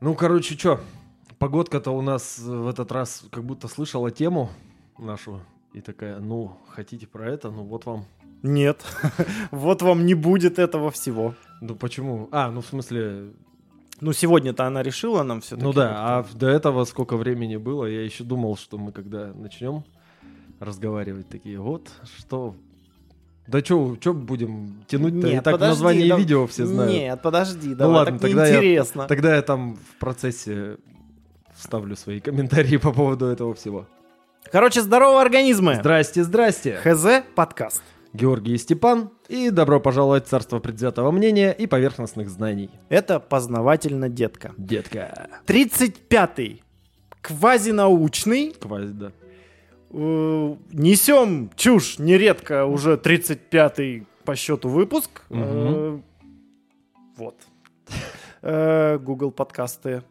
Ну, короче, что, погодка-то у нас в этот раз как будто слышала тему нашу. И такая, ну, хотите про это, ну вот вам. Нет. вот вам не будет этого всего. Ну почему? А, ну в смысле... Ну сегодня-то она решила нам все Ну да, а до этого сколько времени было, я еще думал, что мы когда начнем разговаривать, такие, вот, что да что, что будем тянуть-то? Нет, И так подожди, название да- видео все знают. Нет, подожди, Ну давай, ладно, так тогда я- неинтересно. Тогда я там в процессе вставлю свои комментарии по поводу этого всего. Короче, здорово, организмы! Здрасте, здрасте. ХЗ подкаст. Георгий и Степан. И добро пожаловать в царство предвзятого мнения и поверхностных знаний. Это познавательно, детка. Детка. 35-й. Квазинаучный. Квази, да. Э, Несем чушь нередко уже 35-й по счету выпуск. Э, Вот. Э, Google подкасты,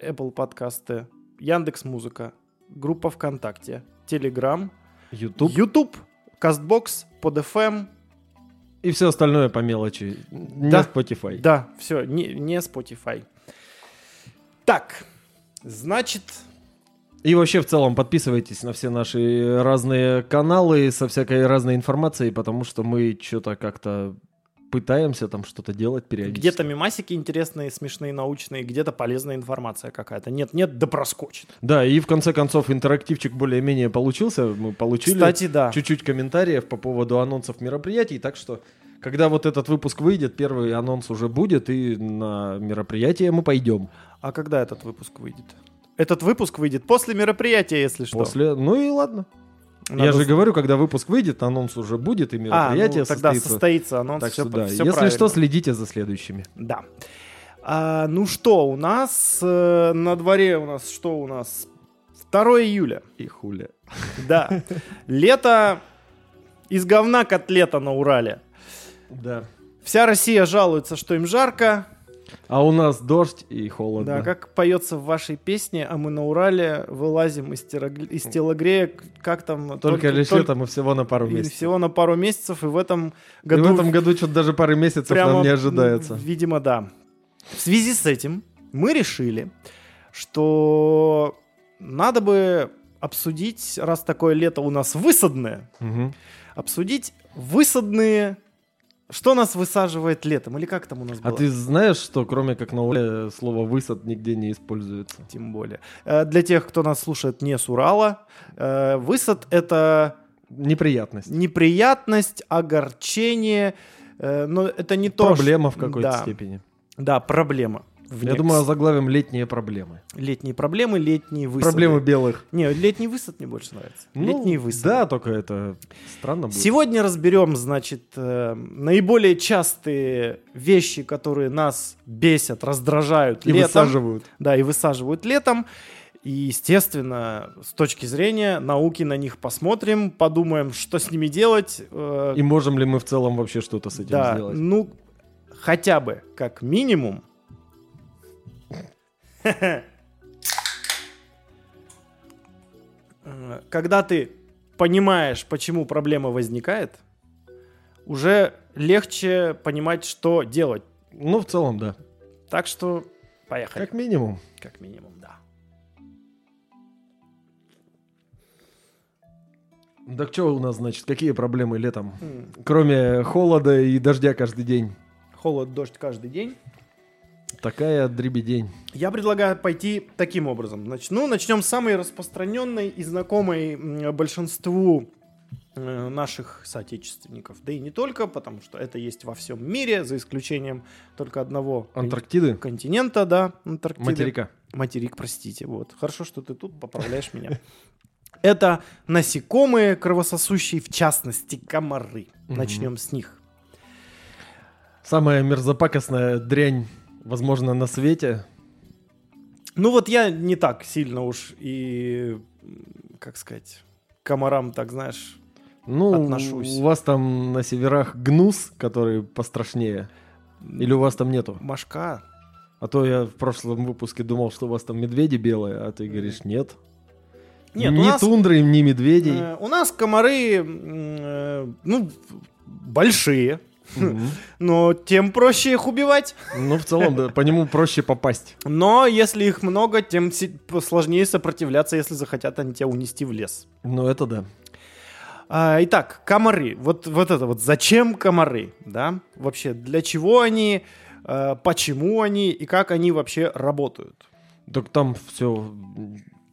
Apple подкасты, Яндекс Музыка, группа ВКонтакте, Telegram, YouTube. YouTube, Castbox, PodFM. И все остальное по мелочи. Не Да. Spotify. Да, все, не, не Spotify. Так, значит, И вообще в целом подписывайтесь на все наши разные каналы со всякой разной информацией, потому что мы что-то как-то пытаемся там что-то делать периодически. где-то мемасики интересные, смешные, научные, где-то полезная информация какая-то. Нет, нет, да проскочит. Да, и в конце концов интерактивчик более-менее получился. Мы получили Кстати, да. чуть-чуть комментариев по поводу анонсов мероприятий, так что когда вот этот выпуск выйдет, первый анонс уже будет, и на мероприятие мы пойдем. А когда этот выпуск выйдет? Этот выпуск выйдет после мероприятия, если что. После... Ну и ладно. Надо Я же с- говорю, когда выпуск выйдет, анонс уже будет, и А, мероприятие ну, тогда состоится. состоится анонс. Так всё что да, всё если правильно. что, следите за следующими. Да. А, ну что, у нас э, на дворе у нас что у нас? 2 июля. И хуля. Да. Лето из говна котлета на Урале. Да. Вся Россия жалуется, что им жарко. А у нас дождь и холодно. Да, как поется в вашей песне, а мы на Урале вылазим из, терог- из телогрея, как там... Только, лишь только- летом и всего на пару и месяцев. всего на пару месяцев, и в этом И году... в этом году что-то даже пары месяцев прямо, нам не ожидается. Видимо, да. В связи с этим мы решили, что надо бы обсудить, раз такое лето у нас высадное, Мгм. обсудить высадные... Что нас высаживает летом? Или как там у нас А было? ты знаешь, что кроме как на Урале слово «высад» нигде не используется? Тем более. Э, Для тех, кто нас слушает не с Урала, э, высад — это Неприятность. неприятность, огорчение, э, но это не то... Проблема в какой-то да, степени. Да, проблема. В Я нек- думаю, заглавим «Летние проблемы». Летние проблемы, летние высады. Проблемы белых. Не, летний высад мне больше нравится. Ну, летние высады. Да, только это странно будет. Сегодня разберем, значит, э, наиболее частые вещи, которые нас бесят, раздражают И летом. высаживают. Да, и высаживают летом. И, естественно, с точки зрения науки на них посмотрим, подумаем, что с ними делать. э, И можем ли мы в целом вообще что-то с этим да, сделать? ну, хотя бы, как минимум. Когда ты понимаешь, почему проблема возникает, уже легче понимать, что делать. Ну, в целом, да. Так что поехали. Как минимум. Как минимум, да. Так что у нас, значит, какие проблемы летом? М, Кроме холода и дождя каждый день. Холод, дождь каждый день. Такая дребедень. Я предлагаю пойти таким образом. Значит, ну, начнем с самой распространенной и знакомой большинству э, наших соотечественников. Да и не только, потому что это есть во всем мире, за исключением только одного Антарктиды? континента, да, Антарктиды. Материка. Материк, простите. Вот. Хорошо, что ты тут поправляешь меня. Это насекомые кровососущие, в частности, комары. Начнем с них. Самая мерзопакостная дрянь, возможно, на свете. Ну вот я не так сильно уж и, как сказать, комарам, так знаешь, Ну, Отношусь. у вас там на северах гнус, который пострашнее. Или у вас там нету? Машка. А то я в прошлом выпуске думал, что у вас там медведи белые, а ты говоришь, нет. Нет, ни нас, тундры, ни медведей. э, у нас комары, э, ну, большие. Но тем проще их убивать. Ну, в целом, да, по нему проще попасть. Но если их много, тем сложнее сопротивляться, если захотят они тебя унести в лес. Ну, это да. А, итак, комары. Вот, вот это вот. Зачем комары? Да? Вообще, для чего они, э, почему они и как они вообще работают? Так там все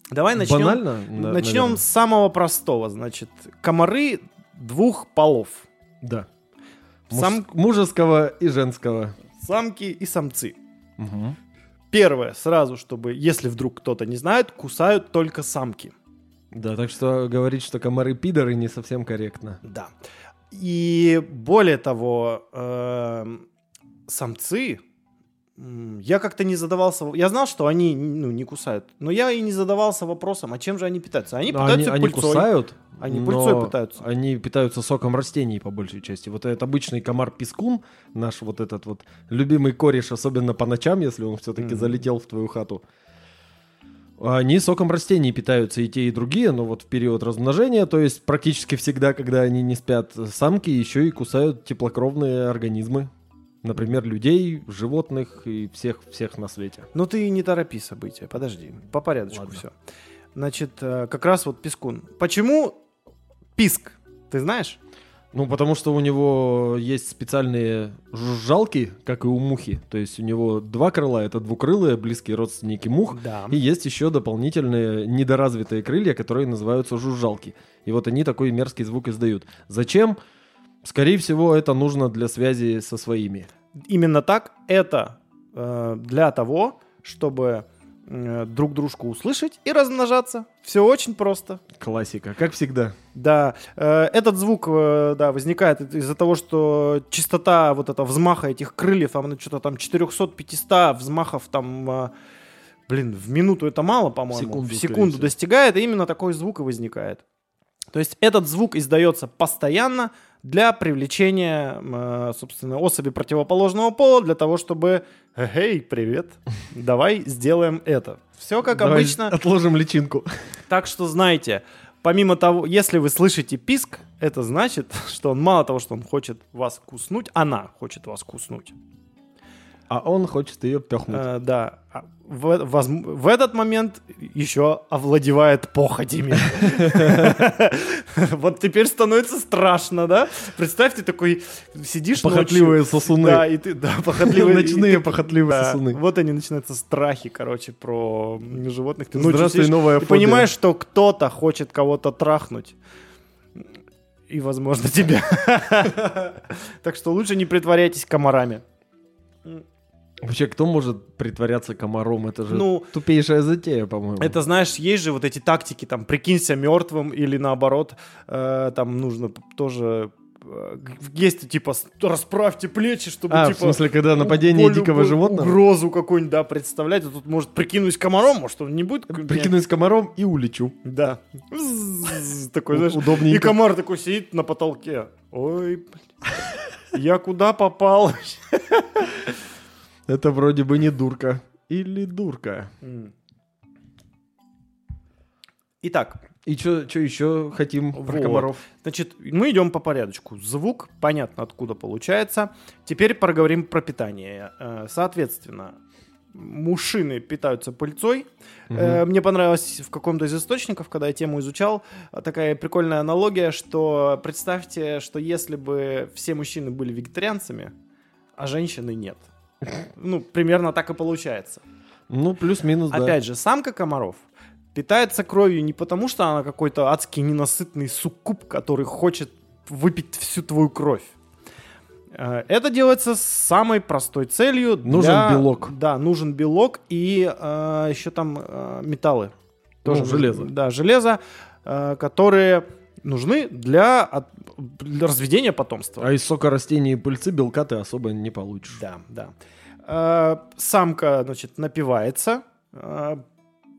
Давай начнем. банально. на- начнем наверное. с самого простого. Значит, комары двух полов. Да. Сам- Муж- Мужеского и женского. Самки и самцы. Мгм. Первое, сразу, чтобы, если вдруг кто-то не знает, кусают только самки. Да, так что говорить, что комары пидоры, не совсем корректно. Да. И более того, эм, самцы, я как-то не задавался, я знал, что они ну, не кусают, но я и не задавался вопросом, а чем же они питаются? Они Но питаются они, они пыльцой. кусают, Они пыльцой питаются. Они питаются соком растений по большей части. Вот этот обычный комар-пескун, наш вот этот вот любимый кореш, особенно по ночам, если он все-таки Мгм. залетел в твою хату. Они соком растений питаются и те, и другие, но вот в период размножения, то есть практически всегда, когда они не спят, самки еще и кусают теплокровные организмы. Например, людей, животных и всех, всех на свете. Ну ты не торопи события, подожди, по порядочку Ладно. все. Значит, э, как раз вот пискун. Почему писк? Ты знаешь? Ну, потому что у него есть специальные жужжалки, как и у мухи. То есть у него два крыла, это двукрылые, близкие родственники мух. Да. И есть еще дополнительные недоразвитые крылья, которые называются жужжалки. И вот они такой мерзкий звук издают. Зачем? Скорее всего, это нужно для связи со своими. Именно так. Это э, для того, чтобы э, друг дружку услышать и размножаться. Все очень просто. Классика, как всегда. Да, э, этот звук, э, да, возникает из-за того, что частота вот этого взмаха этих крыльев, она что-то там 400-500 взмахов там, э, блин, в минуту это мало, по-моему, секунду, в секунду достигает, и именно такой звук и возникает. То есть этот звук издается постоянно для привлечения, э, собственно, особи противоположного пола, для того, чтобы «Эй, привет, давай сделаем это». Все как Давай обычно. Отложим личинку. Так что знайте, помимо того, если вы слышите писк, это значит, что он мало того, что он хочет вас куснуть, она хочет вас куснуть. А он хочет ее пехнуть. Э, да. А В, возм- в этот момент еще овладевает похотями. Вот теперь становится страшно, да? Представь, ты такой сидишь Похотливые сосуны. Да, и ты, да, похотливые. Ночные похотливые сосуны. Вот они начинаются страхи, короче, про животных. Ты Здравствуй, новая ты понимаешь, что кто-то хочет кого-то трахнуть. И, возможно, тебя. Так что лучше не притворяйтесь комарами. Вообще, кто может притворяться комаром? Это же Ну, тупейшая затея, по-моему. Это, знаешь, есть же вот эти тактики, там, прикинься мертвым или наоборот, э, там нужно тоже... э, есть, типа, расправьте плечи, чтобы, А, типа... в смысле, когда нападение более дикого животного? Угрозу какую-нибудь, да, представлять. А тут, может, прикинусь комаром, может, он не будет... Прикинусь комаром и улечу. Да. Такой, знаешь, Удобненько. и комар такой сидит на потолке. Ой, я куда попал? Это вроде бы не дурка. Или дурка. Итак, И что еще хотим про Вот. комаров? Значит, мы идем по порядочку. Звук, понятно, откуда получается. Теперь поговорим про питание. Э, Соответственно, мушины питаются пыльцой. Э, Мне понравилось в каком-то из источников, когда я тему изучал, такая прикольная аналогия, что представьте, что если бы все мужчины были вегетарианцами, а женщины нет. Ну, примерно так и получается. Ну, плюс-минус, да. Опять же, самка комаров питается кровью не потому, что она какой-то адский ненасытный суккуб, который хочет выпить всю твою кровь. Э, Это делается с самой простой целью. Нужен для- белок. Да, нужен белок и э, еще там э, металлы. Ну, нужно- железо. Да, железо, э, которые нужны для, от- для разведения потомства. А из сока растений и пыльцы белка ты особо не получишь. Да, да. Э, Самка, значит, напивается. Э,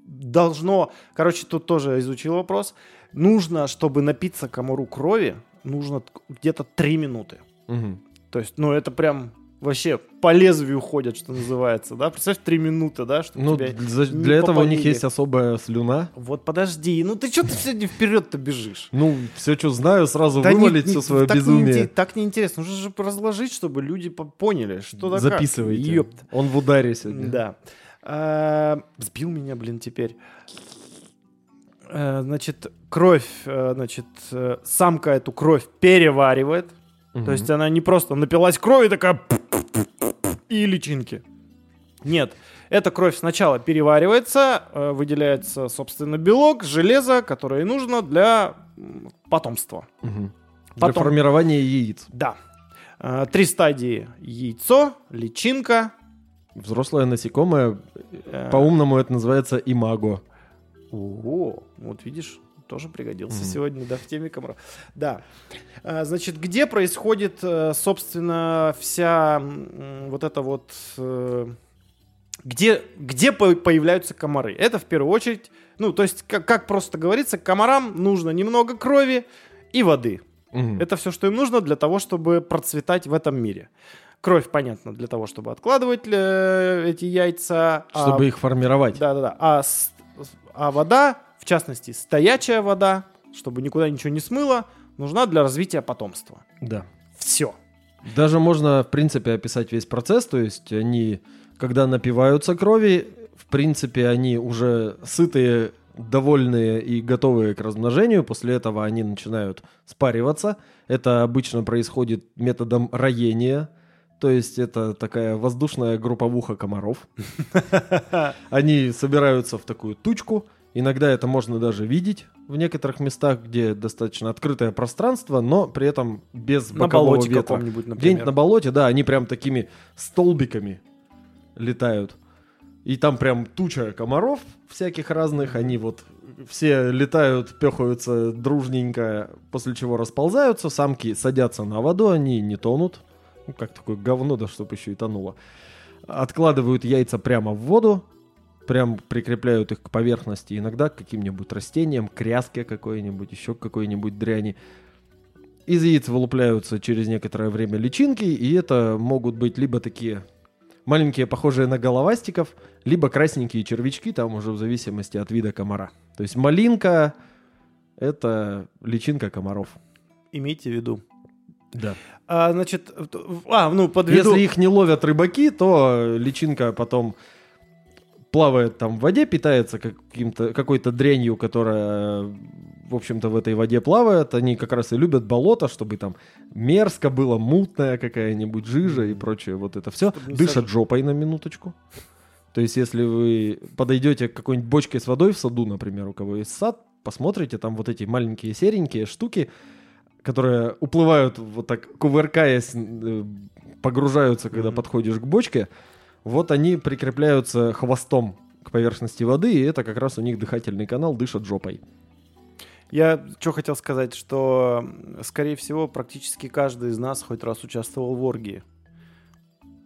Должно, короче, тут тоже изучил вопрос. Нужно, чтобы напиться комару крови, нужно где-то 3 минуты. Мгм. То есть, ну, это прям... вообще по лезвию ходят, что называется, да? Представь, три минуты, да, чтобы Ну, тебя за- не для этого у них есть особая слюна. Вот подожди, ну ты что ты сегодня вперед-то бежишь? Ну, все, что знаю, сразу Да не- вывалить не- все свое так безумие. неинте- так неинтересно. Нужно же разложить, чтобы люди по- поняли, что да как. Записывайте. Ёпт. Он в ударе сегодня. Да. А, Сбил меня, блин, теперь. Э, Значит, кровь, э, значит, самка эту кровь переваривает. То есть она не просто напилась крови такая и личинки. Нет, эта кровь сначала переваривается, э, выделяется, собственно, белок, железо, которое нужно для потомства. Для Потом- формирования яиц. Да. Э, Три стадии. Яйцо, личинка. Взрослое насекомое, э, по-умному это называется имаго. О, вот видишь, тоже пригодился Мгм. сегодня, да, в теме комаров. Да. А, Значит, где происходит, э, собственно, вся вот это вот... э, Где, где по- появляются комары? Это в первую очередь, ну, то есть, как, как просто говорится, комарам нужно немного крови и воды. Мгм. Это все, что им нужно для того, чтобы процветать в этом мире. Кровь, понятно, для того, чтобы откладывать э, эти яйца. а Чтобы их формировать. да-да-да. А, а вода, в частности, стоячая вода, чтобы никуда ничего не смыло, нужна для развития потомства. Да. Все. Даже можно, в принципе, описать весь процесс. То есть они, когда напиваются крови, в принципе, они уже сытые, довольные и готовые к размножению. После этого они начинают спариваться. Это обычно происходит методом роения. То есть это такая воздушная групповуха комаров. Они собираются в такую тучку. Иногда это можно даже видеть в некоторых местах, где достаточно открытое пространство, но при этом без На бокового ветра. Где-нибудь на болоте, да, они прям такими столбиками летают. И там прям туча комаров всяких разных, они вот все летают, пехаются дружненько, после чего расползаются, самки садятся на воду, они не тонут. Ну, как такое говно, да чтобы еще и тонуло. Откладывают яйца прямо в воду, прям прикрепляют их к поверхности, иногда к каким-нибудь растениям, к ряске какой-нибудь, еще к какой-нибудь дряни. Из яиц вылупляются через некоторое время личинки, и это могут быть либо такие маленькие, похожие на головастиков, либо красненькие червячки, там уже в зависимости от вида комара. То есть малинка — это личинка комаров. Имейте в виду. Да. А, значит, а, ну, подведу. Если их не ловят рыбаки, то личинка потом плавает там в воде, питается каким-то, какой-то дрянью, которая, в общем-то, в этой воде плавает. Они как раз и любят болото, чтобы там мерзко было, мутная какая-нибудь жижа и прочее вот это все. Чтобы Дышат жопой на минуточку. То есть, если вы подойдете к какой-нибудь бочке с водой в саду, например, у кого есть сад, посмотрите, там вот эти маленькие серенькие штуки, которые уплывают вот так, кувыркаясь, э, погружаются, когда Мгм. подходишь к бочке, вот они прикрепляются хвостом к поверхности воды, и это как раз у них дыхательный канал, дышат жопой. Я что хотел сказать, что, скорее всего, практически каждый из нас хоть раз участвовал в оргии.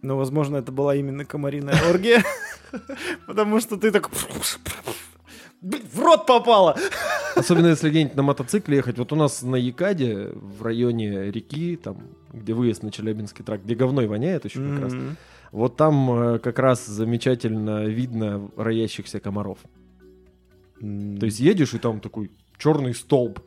Но, возможно, это была именно комариная оргия, потому что ты так... В рот попало! Особенно если где-нибудь на мотоцикле ехать. Вот у нас на Якаде, в районе реки, там, где выезд на Челябинский тракт, где говной воняет еще как раз. Вот там э, как раз замечательно видно роящихся комаров. То есть едешь, и там такой черный столб.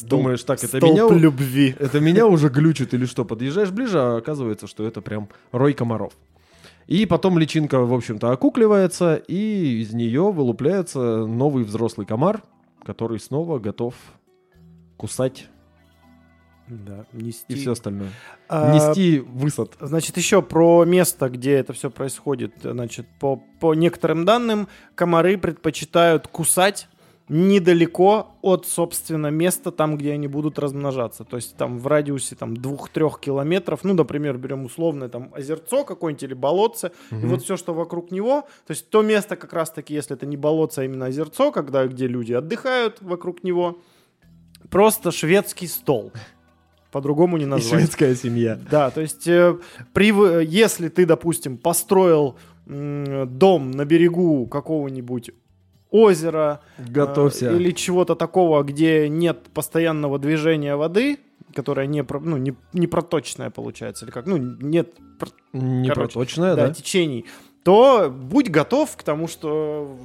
Думаешь, так, это Столб меня, любви. это меня уже глючит или что? Подъезжаешь ближе, а оказывается, что это прям рой комаров. И потом личинка, в общем-то, окукливается, и из нее вылупляется новый взрослый комар, который снова готов кусать Да, нести. и все остальное. А, Нести высад. Значит, еще про место, где это все происходит. Значит, по, по некоторым данным, комары предпочитают кусать недалеко от, собственно, места там, где они будут размножаться. То есть там в радиусе там, 2-3 километров, ну, например, берем условное там озерцо какое-нибудь или болотце, и Мгм. вот все, что вокруг него, то есть то место как раз-таки, если это не болотце, а именно озерцо, когда, где люди отдыхают вокруг него, просто шведский стол. По-другому не И назвать. шведская семья. Да, то есть, э, при, если ты, допустим, построил м, дом на берегу какого-нибудь озера э, или чего-то такого, где нет постоянного движения воды, которая не, ну, не, не проточная получается, или как, ну, нет Не Короче, проточная, да, да? течений, то будь готов к тому, что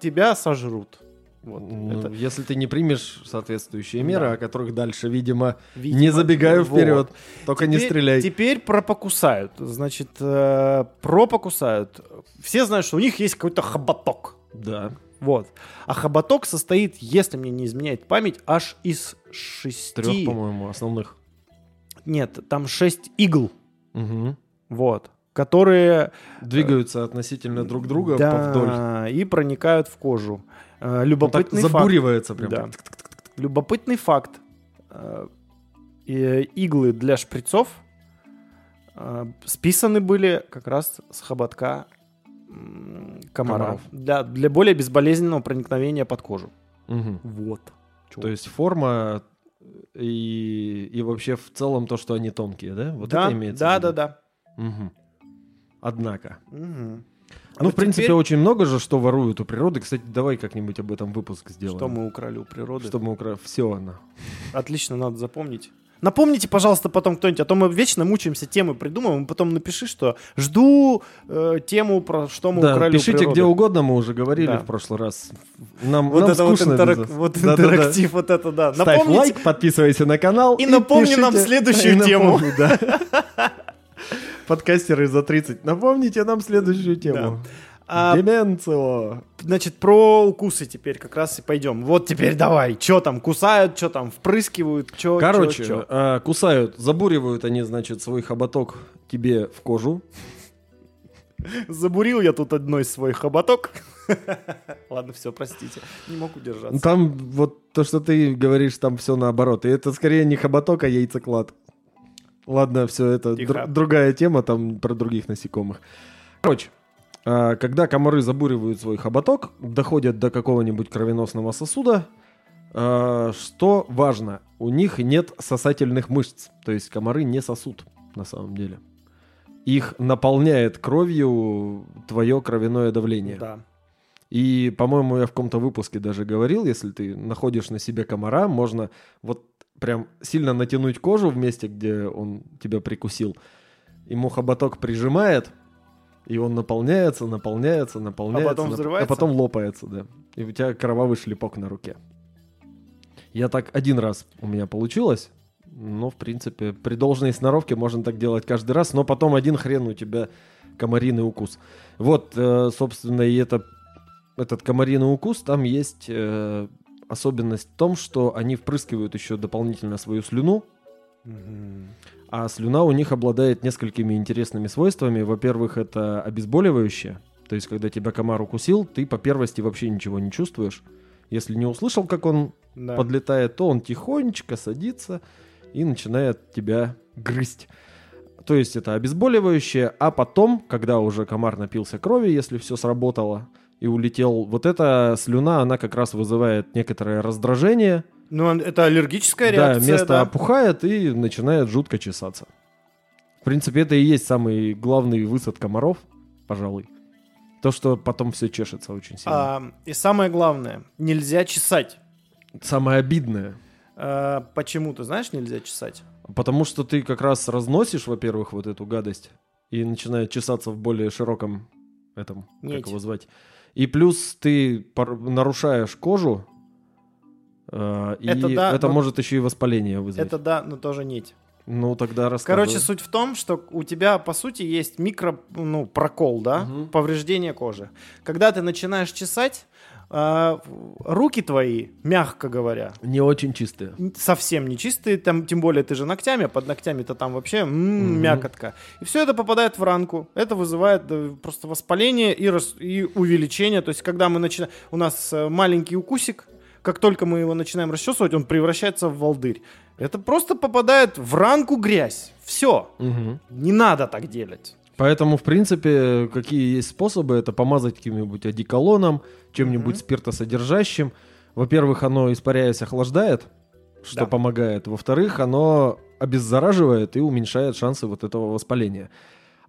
тебя сожрут. Вот, Ну, это Если ты не примешь соответствующие меры, Да. о которых дальше, видимо, видимо, не забегаю вот. вперед. Только не Теперь- стреляй. Теперь про покусают. Значит, э, про покусают. Все знают, что у них есть какой-то хоботок. Да. Вот. А хоботок состоит, если мне не изменяет память, аж из шести... Трех, по-моему, основных. Нет, там шесть игл. Мгм. Вот. Которые... Двигаются относительно друг друга. Да, и проникают в кожу. Э, Он так Любопытный факт. забуривается прям. Да. Любопытный факт. Э, и Иглы для шприцов э, списаны были как раз с хоботка комара. Комаров. Для, для более безболезненного проникновения под кожу. Мгм. Вот. То есть форма и, и вообще в целом то, что они тонкие, да? Вот да, это имеется да, в виду? да, да. Мгм. Однако. Мгм. А Ну, вот в принципе, теперь, очень много же, что воруют у природы. Кстати, давай как-нибудь об этом выпуск сделаем. что мы украли у природы. Что мы укра... Все она. Отлично, надо запомнить. Напомните, пожалуйста, потом кто-нибудь, а то мы вечно мучаемся, темы придумываем, потом напиши, что жду э, тему про что мы да, украли у пишите природы. где угодно, мы уже говорили Да. в прошлый раз. Нам, Вот нам это вот, скучно интерак- без вас. вот Да-да-да. интерактив, вот это да. Ставь Напомните, лайк, подписывайся на канал. И напомни нам пишите- следующую и тему. напомни, да. Подкастеры за 30. Напомните нам следующую тему. а, Деменцио. значит, про укусы теперь как раз и пойдем. Вот теперь давай, что там кусают, что там впрыскивают, что Короче, а, кусают, забуривают они, значит, свой хоботок тебе в кожу. Забурил я тут одной свой хоботок. Ладно, все, простите. Не мог удержаться. Там вот то, что ты говоришь, там все наоборот. И это скорее не хоботок, а яйцеклад. Ладно, все, это др- другая тема, там про других насекомых. Короче, а, когда комары забуривают свой хоботок, доходят до какого-нибудь кровеносного сосуда, а, что важно, у них нет сосательных мышц. То есть комары не сосут на самом деле. Их наполняет кровью твое кровяное давление. Да. И, по-моему, я в каком-то выпуске даже говорил, если ты находишь на себе комара, можно вот прям сильно натянуть кожу в месте, где он тебя прикусил. Ему хоботок прижимает, и он наполняется, наполняется, наполняется. потом нап- взрывается? А потом лопается, да. И у тебя кровавый шлепок на руке. Я так один раз у меня получилось. Но, в принципе, при должной сноровке можно так делать каждый раз, но потом один хрен у тебя комариный укус. Вот, э, собственно, и это, этот комариный укус, там есть э, особенность в том, что они впрыскивают еще дополнительно свою слюну, а слюна у них обладает несколькими интересными свойствами. Во-первых, это обезболивающее. То есть, когда тебя комар укусил, ты по первости вообще ничего не чувствуешь. Если не услышал, как он Да. подлетает, то он тихонечко садится и начинает тебя грызть. То есть это обезболивающее, а потом, когда уже комар напился крови, если все сработало и улетел, вот эта слюна, она как раз вызывает некоторое раздражение. Ну, это аллергическая да, реакция, место да. опухает и начинает жутко чесаться. В принципе, это и есть самый главный высад комаров, пожалуй. То, что потом все чешется очень сильно. А, и самое главное, нельзя чесать. Самое обидное. А, почему, ты знаешь, нельзя чесать? Потому что ты как раз разносишь, во-первых, вот эту гадость и начинает чесаться в более широком этом, Нить. как его звать. И плюс ты нарушаешь кожу, э, и Это да, это но- может еще и воспаление вызвать. Это да, но тоже нить. Ну тогда рассказывай. Короче, суть в том, что у тебя, по сути, есть микро, ну, прокол, да, Мгм. повреждение кожи. Когда ты начинаешь чесать, а, руки твои, мягко говоря, не очень чистые. совсем не чистые, там, тем более ты же ногтями, а под ногтями-то там вообще м, Мгм. мякотка. И все это попадает в ранку. Это вызывает э, просто воспаление и, рас- и увеличение. То есть, когда мы начинаем... У нас э, маленький укусик, как только мы его начинаем расчесывать, он превращается в волдырь. Это просто попадает в ранку грязь. Все. Мгм. Не надо так делать. Поэтому, в принципе, какие есть способы, это помазать каким-нибудь одеколоном, чем-нибудь Мгм. спиртосодержащим. Во-первых, оно, испаряясь, охлаждает, что Да. помогает. Во-вторых, оно обеззараживает и уменьшает шансы вот этого воспаления.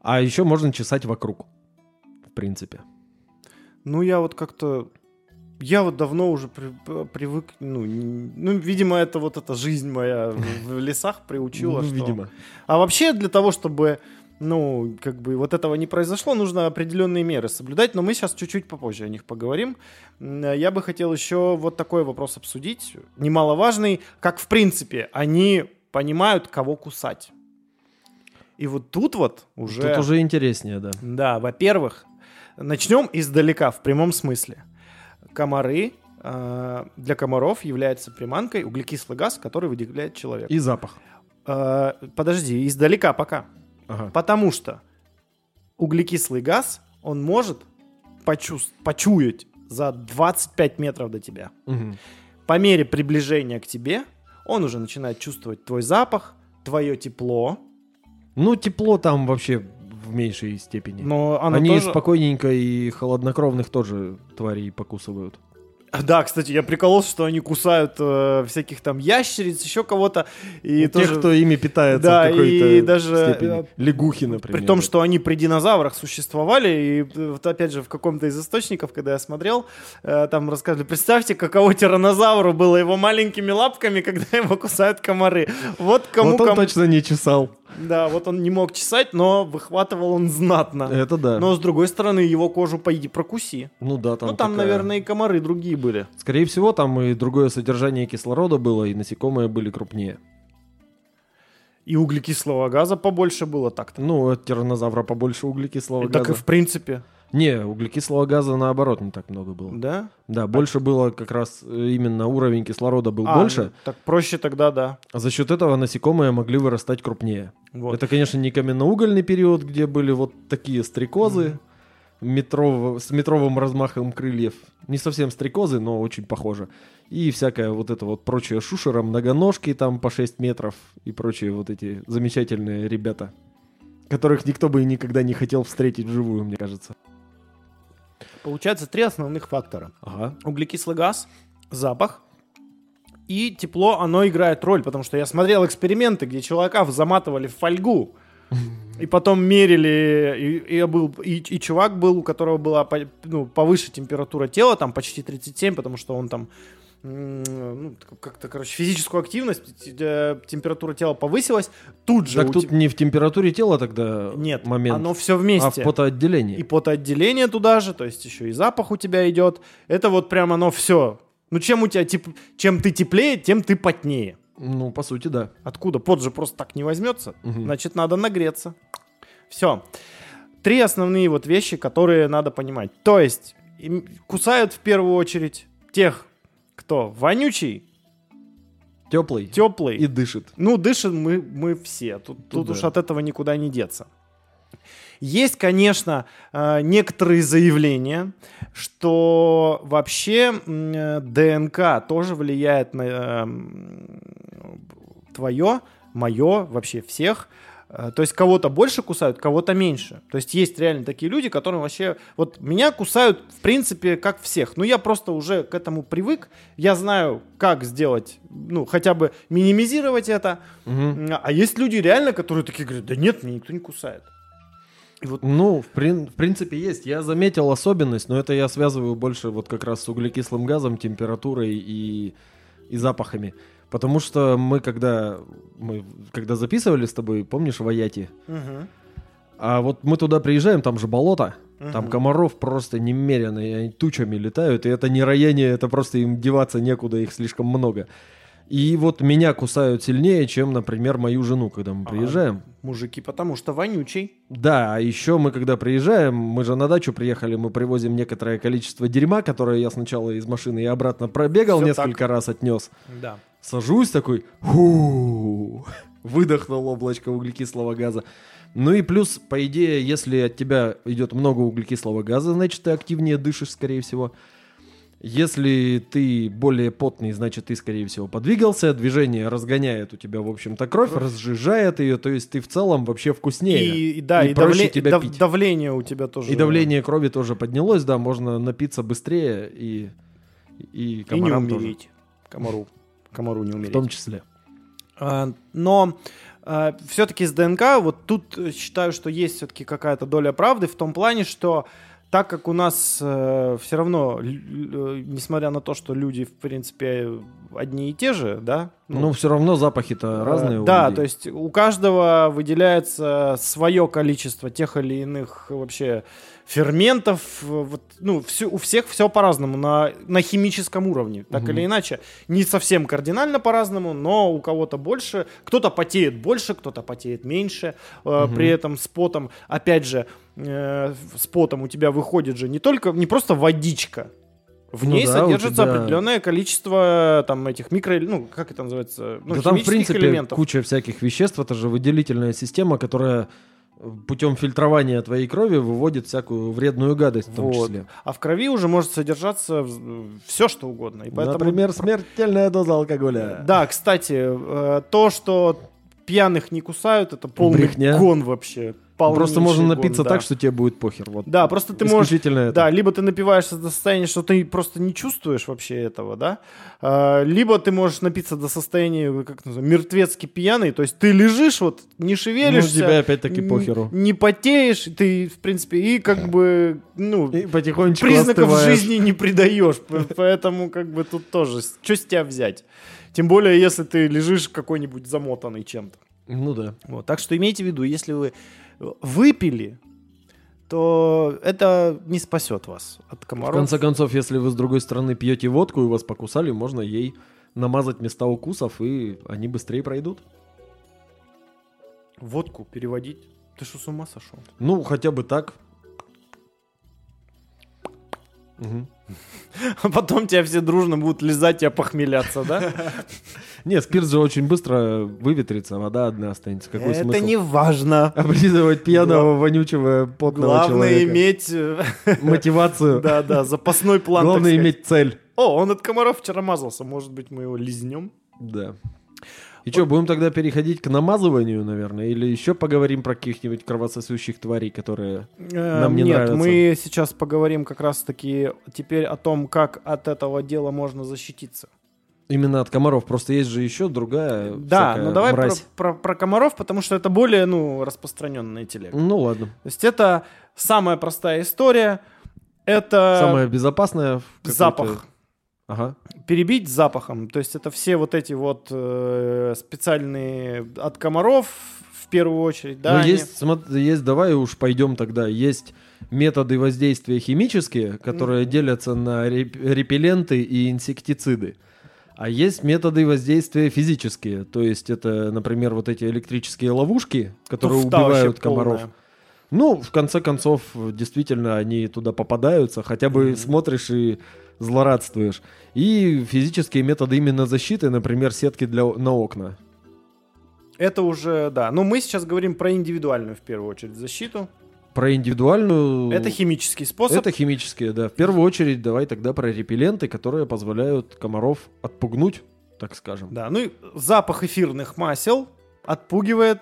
А еще можно чесать вокруг, в принципе. Ну, я вот как-то я вот давно уже при- привык, ну, ну, видимо, это вот эта жизнь моя в, в лесах приучила. Ну, что- видимо. А вообще для того, чтобы, ну, как бы вот этого не произошло, нужно определенные меры соблюдать, но мы сейчас чуть-чуть попозже о них поговорим. М, Я бы хотел еще вот такой вопрос обсудить, немаловажный, как в принципе они понимают, кого кусать. И вот тут вот уже... Тут уже интереснее, да. Да, во-первых, начнем издалека, в прямом смысле. Комары э, для комаров является приманкой углекислый газ, который выделяет человек. И запах. Э, подожди, издалека пока. Ага. Потому что углекислый газ, он может почувс- почуять за 25 метров до тебя. Мгм. По мере приближения к тебе, он уже начинает чувствовать твой запах, твое тепло. Ну, тепло там вообще в меньшей степени. Но оно Они тоже... спокойненько и холоднокровных тоже тварей покусывают. Да, кстати, я прикололся, что они кусают э, всяких там ящериц, еще кого-то. И И тоже... Тех, кто ими питается Да, в какой-то и даже, степени. э, Лягухи, например. При том, что они при динозаврах существовали, и э, вот опять же в каком-то из источников, когда я смотрел, э, там рассказывали, представьте, каково тиранозавру было его маленькими лапками, когда его кусают комары. Вот кому Вот он ком- точно не чесал. Да, вот он не мог чесать, но выхватывал он знатно. Это да. Но с другой стороны, его кожу поиди прокуси. ну да, там ну там, такая- наверное, и комары другие были. Скорее всего, там и другое содержание кислорода было, и насекомые были крупнее. И углекислого газа побольше было так-то. Ну, от тираннозавра побольше углекислого Так и газа. в принципе, Не, углекислого газа наоборот не так много было. да? Да, больше было как раз э, именно уровень кислорода был А, больше, ну, так проще тогда, да. а за счет этого насекомые могли вырастать крупнее. Вот. Это, конечно, не каменноугольный период, где были вот такие стрекозы метров- с метровым размахом крыльев. Не совсем стрекозы, но очень похоже. И всякое вот это вот прочее шушера, многоножки там по 6 метров и прочие вот эти замечательные ребята, которых никто бы никогда не хотел встретить вживую, мне кажется. Получается три основных фактора. Ага. Углекислый газ, запах и тепло, оно играет роль, потому что я смотрел эксперименты, где человека заматывали в фольгу, и потом мерили, и, и был, и, и чувак был, у которого была ну, повыше температура тела, там почти 37, потому что он там ну, как-то, короче, физическую активность, э, температура тела повысилась, тут же... Так тут те- не в температуре тела тогда Нет, момент, оно все а вместе. в потоотделении. И потоотделение туда же, то есть еще и запах у тебя идет. Это вот прям оно все. Ну чем у тебя теп... чем ты теплее, тем ты потнее. Ну, по сути, да. Откуда? Пот же просто так не возьмется. Мгм. Значит, надо нагреться. Все. Три основные вот вещи, которые надо понимать. То есть кусают в первую очередь тех, кто вонючий, Теплый теплый. и дышит. Ну, дышим мы, мы все. Тут, тут да. уж от этого никуда не деться. Есть, конечно, э, некоторые заявления, что вообще ДНК тоже влияет на э, м, твое, мое, вообще всех. Э, То есть кого-то больше кусают, кого-то меньше. То есть есть реально такие люди, которые вообще... Вот меня кусают, в принципе, как всех. Ну, я просто уже к этому привык. Я знаю, как сделать, ну, хотя бы минимизировать это. Мгм. А есть люди реально, которые такие говорят, да нет, меня никто не кусает. И вот Ну, в, прин- в принципе, есть. Я заметил особенность, но это я связываю больше вот как раз с углекислым газом, температурой и, и запахами. Потому что мы когда, мы когда записывали с тобой, помнишь, в Аяти? Мгм. А вот мы туда приезжаем, там же болото, там Мгм. комаров просто немерено, и они тучами летают, и это не роение, это просто им деваться некуда, их слишком много. И вот меня кусают сильнее, чем, например, мою жену, когда мы А. приезжаем. мужики, потому что вонючий. Да, а еще мы когда приезжаем, мы же на дачу приехали, мы привозим некоторое количество дерьма, которое я сначала из машины и обратно пробегал, Всё несколько раз отнес. Да. Сажусь такой, фу, выдохнул облачко углекислого газа. Ну и плюс, по идее, если от тебя идет много углекислого газа, значит, ты активнее дышишь, скорее всего. Если ты более потный, значит, ты, скорее всего, подвигался. Движение разгоняет у тебя, в общем-то, кровь, разжижает ее. То есть ты в целом вообще вкуснее. И, и да, И и, давле- тебя дав- пить. давление у тебя тоже. И давление крови тоже поднялось, да, можно напиться быстрее и, и И не комарам тоже. Комару. Комару не в умереть. том числе. А, Но все-таки с ДНК, вот тут э, считаю, что есть все-таки какая-то доля правды в том плане, что так как у нас э, все равно, э, несмотря на то, что люди, в принципе, одни и те же, да? Ну, все равно запахи-то э, разные. Да, людей. то есть у каждого выделяется свое количество тех или иных вообще ферментов. Вот, ну, всё- у всех все по-разному, на, на химическом уровне. Так Мгм. или иначе, не совсем кардинально по-разному, но у кого-то больше. Кто-то потеет больше, кто-то потеет меньше. Мгм. При этом с потом, опять же, э, с потом у тебя выходит же не только, не просто водичка, в Ну ней да, содержится тебя- определенное количество там этих микро, ну как это называется, ну, да там, в принципе, элементов. куча всяких веществ. Это же выделительная система, которая путем фильтрования твоей крови выводит всякую вредную гадость в том Вот. числе. А в крови уже может содержаться все что угодно. И поэтому, Например, смертельная доза алкоголя. да, кстати, э, то, что пьяных не кусают, это полный Брехня. гон вообще. Просто полнейший можно гон, напиться да. так, что тебе будет похер. Вот. Да, просто ты можешь это. Да, либо ты напиваешься до состояния, что ты просто не чувствуешь вообще этого, да, А, либо ты можешь напиться до состояния, как называется, мертвецки пьяный, то есть ты лежишь, вот, не Ну, шевелишься. тебе опять-таки н- похеру. Не потеешь, ты, в принципе, и как бы, ну, И потихонечку признаков остываешь. жизни не придаешь, поэтому как бы тут тоже, что с тебя взять? Тем более, если ты лежишь какой-нибудь замотанный чем-то. Ну да. Вот, так что имейте в виду, если вы выпили, то это не спасет вас от В комаров. конце концов, если вы с другой стороны пьете водку и вас покусали, можно ей намазать места укусов, и они быстрее пройдут. Водку переводить. Ты что, с ума сошел? Ну, хотя бы так. А потом тебя все дружно будут лизать и опохмеляться, да? Не, спирт же очень быстро выветрится, вода одна останется. Какой Это смысл? не важно. Облизывать пьяного, вонючего, потного Главное человека. иметь, э, Мотивацию. да, да, запасной план. Главное иметь цель. О, он от комаров вчера мазался, может быть, мы его лизнем? Да. И что, будем тогда переходить к намазыванию, наверное? Или еще поговорим про каких-нибудь кровососущих тварей, которые... Нам не Э, Нет, нравится. мы сейчас поговорим как раз-таки теперь о том, как от этого дела можно защититься. Именно от комаров. Просто есть же еще другая Да, всякая ну давай про, мразь. про- про комаров, потому что это более, ну, распространенная телега. Ну ладно. То есть это самая простая история. Это в какой-то- запах. Ага. Перебить запахом. То есть это все вот эти вот э, специальные от комаров в первую очередь. Да, ну, они- есть, смотри, есть, давай уж пойдем тогда. Есть методы воздействия химические, которые делятся на реп- репелленты и инсектициды. А есть методы воздействия физические. То есть это, например, вот эти электрические ловушки, которые Туфта убивают комаров. полная. Ну, в конце концов, действительно, они туда попадаются. Хотя бы Мгм. смотришь и злорадствуешь. И физические методы именно защиты, например, сетки для, на окна. Это уже, да. Но мы сейчас говорим про индивидуальную, в первую очередь, защиту. Про индивидуальную... Это химический способ. Это химические, да. В первую очередь давай тогда про репелленты, которые позволяют комаров отпугнуть, так скажем. Да, ну и запах эфирных масел отпугивает.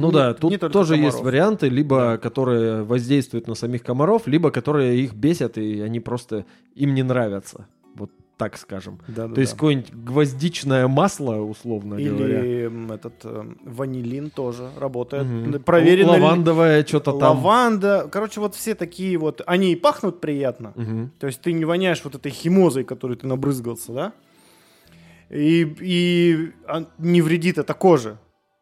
Ну Не- да, не тут только тоже комаров. есть варианты, либо Да. которые воздействуют на самих комаров, либо которые их бесят, и они просто им не нравятся. Вот так скажем. Да, То есть какое-нибудь гвоздичное масло, условно говоря. Или этот э, ванилин тоже работает. Мгм. Проверено. ли- Лавандовое что-то там. Лаванда. Короче, вот все такие вот. Они и пахнут приятно. Мгм. То есть ты не воняешь вот этой химозой, которой ты набрызгался, да? И, и а, не вредит это коже.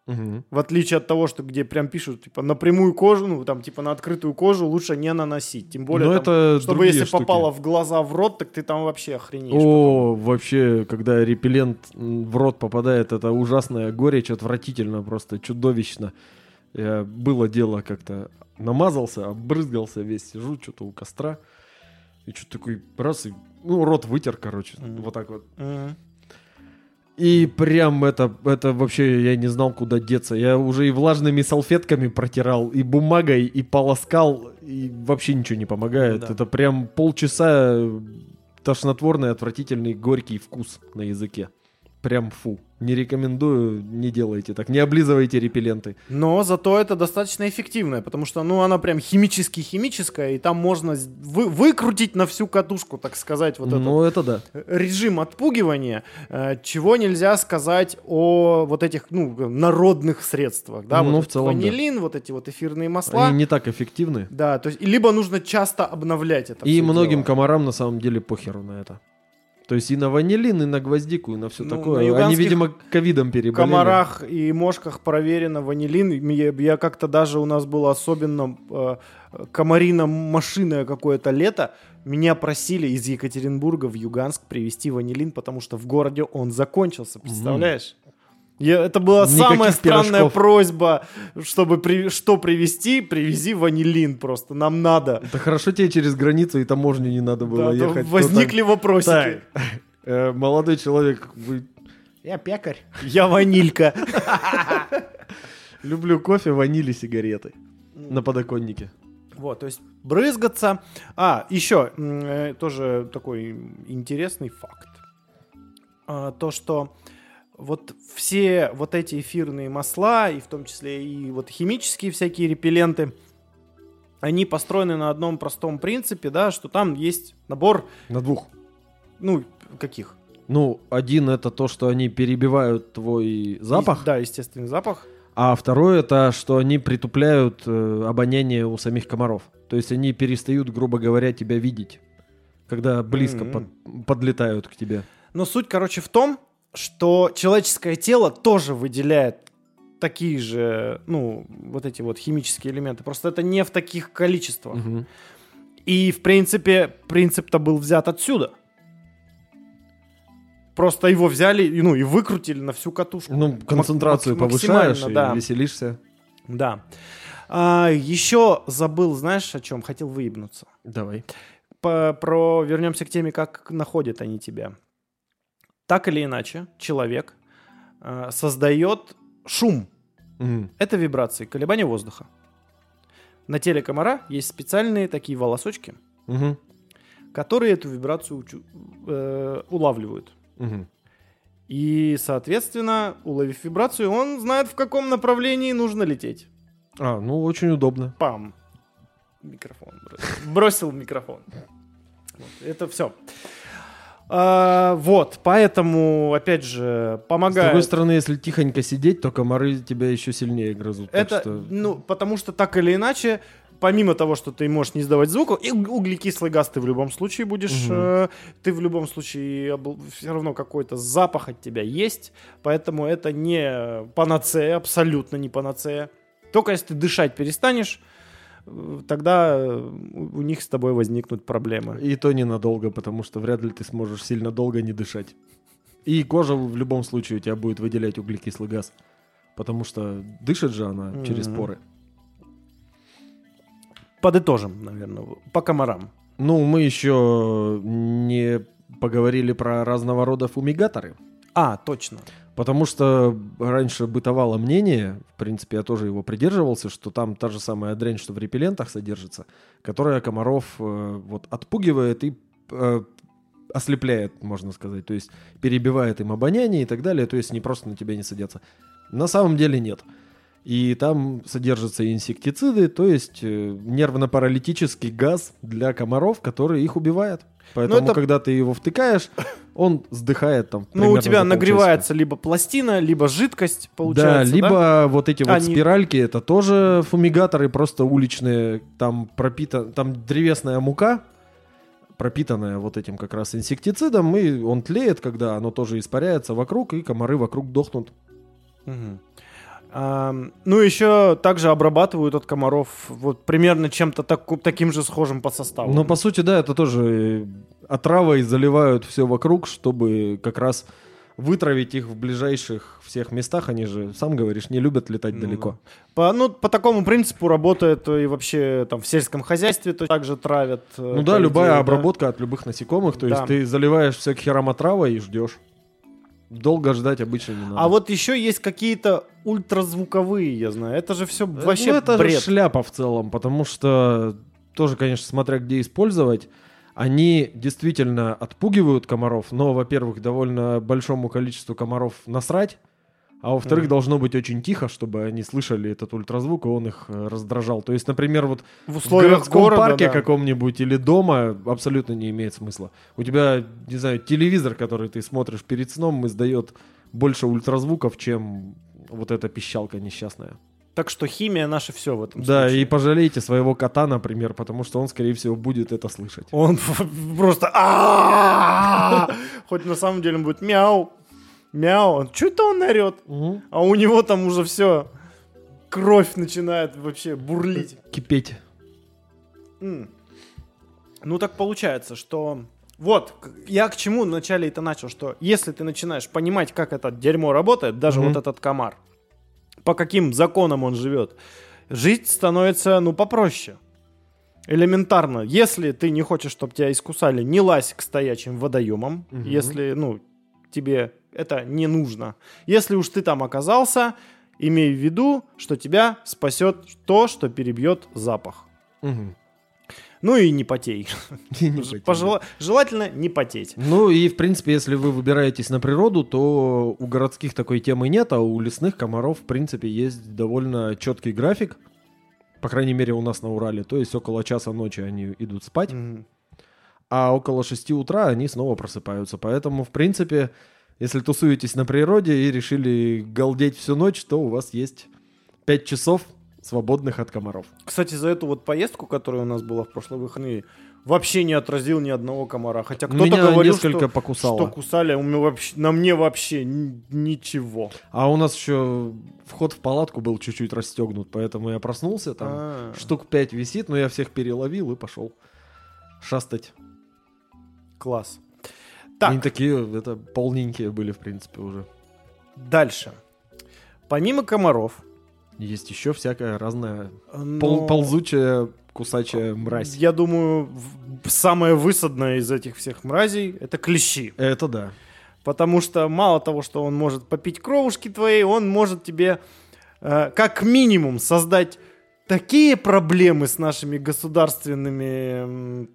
Мгм. В отличие от того, что где прям пишут, типа, на прямую кожу, ну, там, типа, на открытую кожу лучше не наносить. Тем более, Но там, это чтобы если штуки. попало в глаза, в рот, так ты там вообще охренеешь. О, вообще, когда репеллент в рот попадает, это ужасная горечь, отвратительно, просто чудовищно. Я, было дело как-то, намазался, обрызгался весь, сижу что-то у костра, и что-то такой раз, и, ну, рот вытер, короче, Мгм. вот так вот. Мгм. И прям это, это вообще я не знал, куда деться. Я уже и влажными салфетками протирал, и бумагой, и полоскал, и вообще ничего не помогает. Да. Это прям полчаса тошнотворный, отвратительный, горький вкус на языке. Прям фу. Не рекомендую, не делайте так. Не облизывайте репелленты. Но зато это достаточно эффективное, потому что, ну, она прям химически-химическая, и там можно вы- выкрутить на всю катушку, так сказать, вот этот ну, это да. режим отпугивания, э, чего нельзя сказать о вот этих, ну, народных средствах, да, Ну, вот в целом, да. ванилин, вот эти вот эфирные масла. Они не так эффективны. Да, то есть, либо нужно часто обновлять это И многим дело. комарам на самом деле похеру на это. То есть и на ванилин, и на гвоздику, и на все Ну, такое. на Они, видимо, ковидом В переболели. комарах и мошках проверено ванилин. Я, я как-то даже у нас было особенно э, комарино-машинное какое-то лето. Меня просили из Екатеринбурга в Юганск привезти ванилин, потому что в городе он закончился. Представляешь? Я- это была Никаких самая странная пирожков. просьба, чтобы при- что привезти, привези ванилин просто. Нам надо. Это хорошо тебе через границу и таможню не надо было Да, ехать. возникли вопросики. Так, э, молодой человек, вы... Я пекарь. Я ванилька. люблю кофе, ванили, сигареты на подоконнике. Вот, то есть брызгаться. А, еще э, тоже такой интересный факт. А, то, что вот все вот эти эфирные масла, и в том числе и вот химические всякие репелленты, они построены на одном простом принципе, да, что там есть набор, На двух. ну, каких? Ну, один это то, что они перебивают твой запах, И- да, естественный запах. а второй это, что они притупляют э, обоняние у самих комаров. То есть они перестают, грубо говоря, тебя видеть, когда близко Мгм. под- подлетают к тебе. Но суть, короче, в том, что человеческое тело тоже выделяет такие же, ну, вот эти вот химические элементы. Просто это не в таких количествах. Мгм. И, в принципе, принцип-то был взят отсюда. Просто его взяли, ну, и выкрутили на всю катушку. Ну, концентрацию мак- повышаешь и да. веселишься. Да. А, еще забыл, знаешь, о чем? Хотел выебнуться. Давай. По- про вернемся к теме, как находят они тебя. Так или иначе, человек э, создает шум. Мгм. Это вибрации, колебания воздуха. На теле комара есть специальные такие волосочки, Мгм. которые эту вибрацию учу- э, улавливают. Мгм. И, соответственно, уловив вибрацию, он знает, в каком направлении нужно лететь. А, ну очень удобно. Пам. Микрофон. бросил. Бросил микрофон. Вот, это все. Вот, поэтому, опять же, С помогает. другой стороны, если тихонько сидеть, то комары тебя еще сильнее грызут. это, что- ну, потому что так или иначе, помимо того, что ты можешь не издавать звука, и уг- углекислый газ ты в любом случае будешь, Мгм. э, ты в любом случае все равно какой-то запах от тебя есть, поэтому это не панацея, абсолютно не панацея. Только если ты дышать перестанешь, тогда э, у них с тобой возникнут проблемы. И то ненадолго, потому что вряд ли ты сможешь сильно долго не дышать. И кожа в любом случае у тебя будет выделять углекислый газ. Потому что дышит же она через Мгм. поры. Подытожим, наверное, по комарам. Ну, мы еще не поговорили про разного рода фумигаторы. А, точно. Потому что раньше бытовало мнение, в принципе, я тоже его придерживался, что там та же самая дрянь, что в репеллентах содержится, которая комаров э, вот отпугивает и э, ослепляет, можно сказать. То есть перебивает им обоняние и так далее, то есть они просто на тебя не садятся. На самом деле нет. И там содержатся инсектициды, то есть э, нервно-паралитический газ для комаров, который их убивает. Поэтому, это- когда ты его втыкаешь, он сдыхает там. Ну, у тебя нагревается либо пластина, либо жидкость, Да, получается. либо вот эти вот Они- спиральки, это тоже фумигаторы, просто уличные, там пропитан, там древесная мука, пропитанная вот этим как раз инсектицидом, и он тлеет, когда оно тоже испаряется вокруг, и комары вокруг дохнут. Мгм. Ну, еще также обрабатывают от комаров вот примерно чем-то таку- таким же схожим по составу. Но по сути, да, это тоже э, отравой заливают все вокруг, чтобы как раз вытравить их в ближайших всех местах. Они же, сам говоришь, не любят летать Ну далеко. По, ну, по такому принципу работает и вообще там в сельском хозяйстве то также травят. э, Ну да, по любая да. обработка от любых насекомых, то Да. есть ты заливаешь все к херам отравой и ждешь. Долго ждать обычно не надо. А вот еще есть какие-то ультразвуковые, я знаю. Это же все Ну, вообще это же бред. шляпа в целом, потому что тоже, конечно, смотря где использовать. Они действительно отпугивают комаров, но, во-первых, довольно большому количеству комаров насрать, а во-вторых, Мгм. должно быть очень тихо, чтобы они слышали этот ультразвук, и он их э, раздражал. То есть, например, вот В в условиях городском города, парке да. каком-нибудь или дома абсолютно не имеет смысла. У тебя, не знаю, телевизор, который ты смотришь перед сном, издает больше ультразвуков, чем вот эта пищалка несчастная. Так что химия наша все в этом Да, случае. и пожалейте своего кота, например, потому что он, скорее всего, будет это слышать. Он просто! Хоть на самом деле он будет мяу, мяу. Что это он орет? А у него там уже все, кровь начинает вообще бурлить. Кипеть. М. Ну так получается, что... Вот, я к чему вначале это начал, что если ты начинаешь понимать, как это дерьмо работает, даже Мгм. вот этот комар, по каким законам он живет, жить становится, ну, попроще. Элементарно. Если ты не хочешь, чтобы тебя искусали, не лазь к стоячим водоемам, Мгм. если, ну, тебе это не нужно. Если уж ты там оказался, имей в виду, что тебя спасет то, что перебьет запах. Мгм. Ну и не потей. И не потянет. Пожела- Желательно не потеть. Ну и, в принципе, если вы выбираетесь на природу, то у городских такой темы нет, а у лесных комаров, в принципе, есть довольно четкий график. По крайней мере, у нас на Урале. То есть около часа ночи они идут спать, Мгм. а около 6 утра они снова просыпаются. Поэтому, в принципе, если тусуетесь на природе и решили галдеть всю ночь, то у вас есть 5 часов свободных от комаров. Кстати, за эту вот поездку, которая у нас была в прошлые выходные, вообще не отразил ни одного комара. Хотя кто-то Меня говорил, несколько что, покусало. что кусали, а у меня вообще, на мне вообще ничего. А у нас еще вход в палатку был чуть-чуть расстегнут, поэтому я проснулся, там А. штук 5 висит, но я всех переловил и пошел шастать. Класс. Они Так, такие, это полненькие были, в принципе, уже. дальше. Помимо комаров, Есть еще всякая разная но- пол- ползучая кусачая мразь. я думаю, в- самое высадное из этих всех мразей это клещи. Это да. Потому что мало того, что он может попить кровушки твоей, он может тебе э, как минимум создать такие проблемы с нашими государственными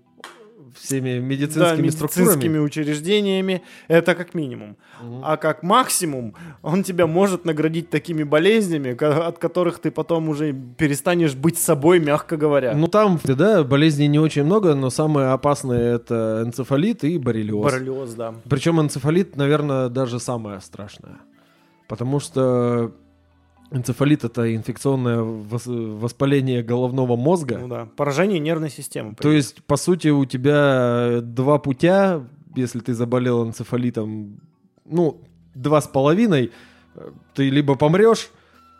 Всеми да, медицинскими медицинскими структурами. учреждениями. Это как минимум. Мгм. А как максимум он тебя может наградить такими болезнями, от которых ты потом уже перестанешь быть собой, мягко говоря. Ну там, да, болезней не очень много, но самые опасные это энцефалит и боррелиоз. Боррелиоз, да. Причем энцефалит, наверное, даже самое страшное. Потому что энцефалит это инфекционное вос- воспаление головного мозга. Ну да. Поражение нервной системы. То есть, по сути, у тебя два путя, если ты заболел энцефалитом, ну, два с половиной, э, ты либо помрешь,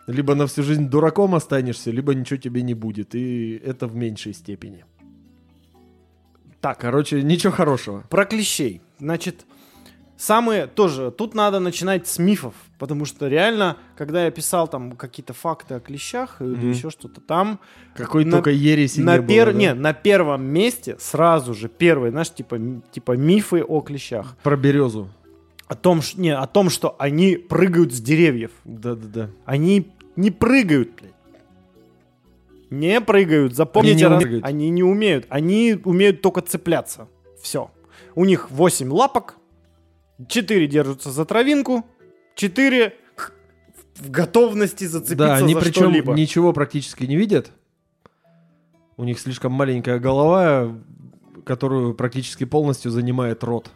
либо на всю жизнь дураком останешься, либо ничего тебе не будет. И это в меньшей степени. Так, Короче, ничего хорошего. Про клещей. Значит, самые тоже, тут надо начинать с мифов, потому что реально, когда я писал там какие-то факты о клещах или Мгм. еще что-то там, Какой На- только ереси на, не пер- было. да? не, на первом месте сразу же первый, знаешь, типа, типа мифы о клещах. Про березу. О том, ш- не, о том, что они прыгают с деревьев. Да-да-да. Они не прыгают, блядь. Не прыгают, запомните, Они не раз- они не умеют. Они умеют только цепляться. Все. У них 8 лапок, 4 держатся за травинку, 4 в готовности зацепиться Да, они за причем что-либо. ничего практически не видят. У них слишком маленькая голова, которую практически полностью занимает рот.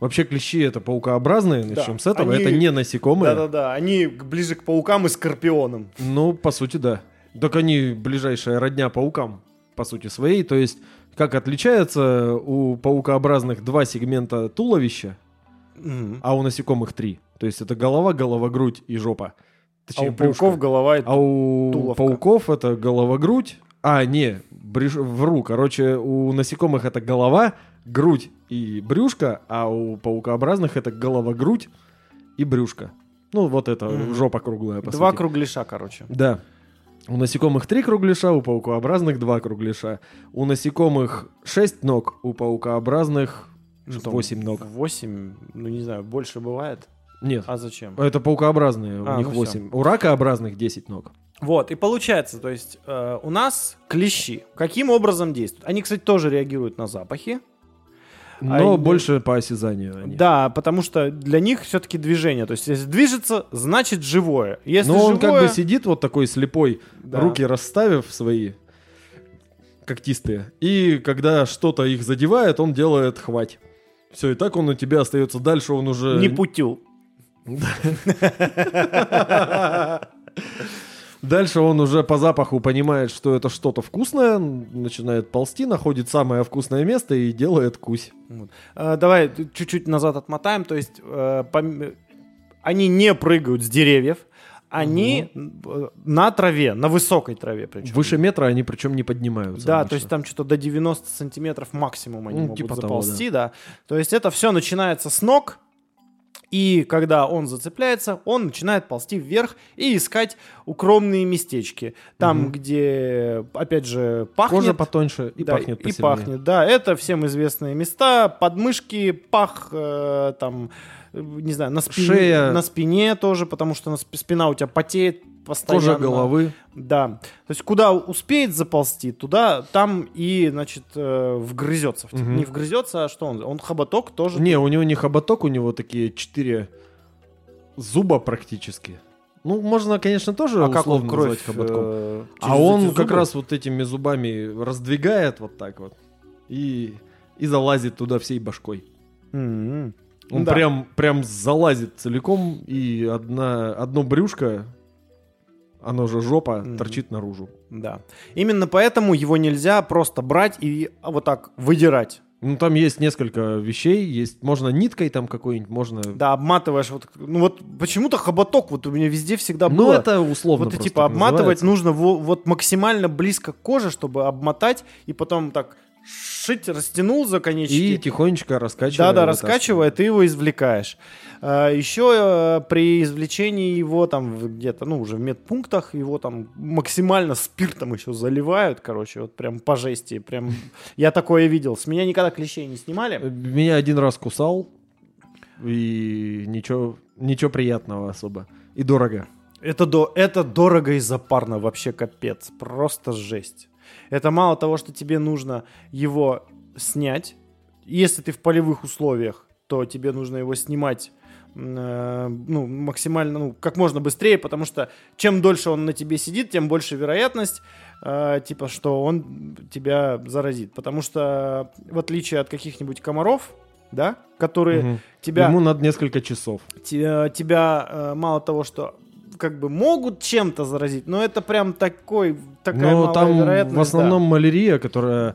Вообще клещи это паукообразные, начнем с этого. они- Это не насекомые. Да-да-да, они ближе к паукам и скорпионам. Ну, по сути, да. Так они ближайшая родня паукам, по сути своей. То есть, как отличается у паукообразных два сегмента туловища, Мгм. а у насекомых три. То есть это голова, голова, грудь и жопа. А Точнее, у брюшко. пауков голова и А у Туловка. пауков это голова, грудь. А, не, брюш... вру. Короче, у насекомых это голова, грудь и брюшко, а у паукообразных это голова, грудь и брюшко. Ну, вот это Мгм. жопа круглая, по Два сути. кругляша, короче. Да. У насекомых три кругляша, у паукообразных два кругляша. У насекомых шесть ног, у паукообразных Там восемь ног. 8, ну не знаю, больше бывает. Нет. А зачем? Это паукообразные, у А, них ну всё. 8. У ракообразных 10 ног. Вот, и получается, то есть э, у нас клещи каким образом действуют? Они, кстати, тоже реагируют на запахи. Но А, больше по осязанию они. Да, потому что для них все-таки движение. То есть, если движется, значит живое. Если Но он живое, как бы сидит вот такой слепой, Да. руки расставив свои когтистые. И когда что-то их задевает, он делает хвать. Все, и так он у тебя остается дальше, он уже... не путю. Дальше он уже по запаху понимает, что это что-то вкусное, начинает ползти, находит самое вкусное место и делает кусь. Вот. А, давай чуть-чуть назад отмотаем. То есть э, пом- они не прыгают с деревьев, они э, на траве, на высокой траве причем. Выше метра они причем не поднимаются. Да, обычно. то есть там что-то до 90 сантиметров максимум они Ну, могут типа того, заползти, да. То есть это все начинается с ног, и когда он зацепляется, он начинает ползти вверх и искать укромные местечки. Там, Мгм. где, опять же, пахнет. Кожа потоньше и Да, пахнет и посильнее. пахнет, да. Это всем известные места. Подмышки, пах, э, там, не знаю, на спине, Шея. на спине тоже, потому что на сп- спина у тебя потеет постоянно. Кожа головы. Да. То есть куда успеет заползти, туда, там и, значит, э, вгрызется. Мгм. Не вгрызется, а что он? Он хоботок тоже. Не, у него не хоботок, у него такие четыре зуба практически. Ну, можно, конечно, тоже а как условно кровь? назвать хоботком. э, а он как раз вот этими зубами раздвигает вот так вот и, и залазит туда всей башкой. М-м. Он Да. прям, прям залазит целиком, и одна, одно брюшко, оно же жопа, Мгм. торчит наружу. Да. Именно поэтому его нельзя просто брать и вот так выдирать. Ну, там есть несколько вещей, есть, можно ниткой там какой-нибудь, можно... Да, обматываешь вот, ну вот почему-то хоботок вот у меня везде всегда Ну, было. это условно вот и типа обматывать называется. нужно во- вот максимально близко к коже, чтобы обмотать и потом так шить, растянул за конечки. И тихонечко раскачивая. Да, да, вытаскивая. раскачивая, ты его извлекаешь. А, Еще э, при извлечении его там где-то, ну, уже в медпунктах, его там максимально спиртом еще заливают, короче, вот прям по жести. Прям я такое видел. С меня никогда клещей не снимали. Меня один раз кусал, и ничего, ничего приятного особо. И дорого. Это, до, это дорого и запарно, вообще капец. Просто жесть. Это мало того, что тебе нужно его снять. Если ты в полевых условиях, то тебе нужно его снимать э, ну, максимально, ну, как можно быстрее, потому что чем дольше он на тебе сидит, тем больше вероятность, э, типа, что он тебя заразит. Потому что, в отличие от каких-нибудь комаров, да, которые Мгм. тебя Ему надо несколько часов. те- тебя э, мало того, что как бы могут чем-то заразить, но это прям такой, такая Ну, там вероятность. в основном малярия, которая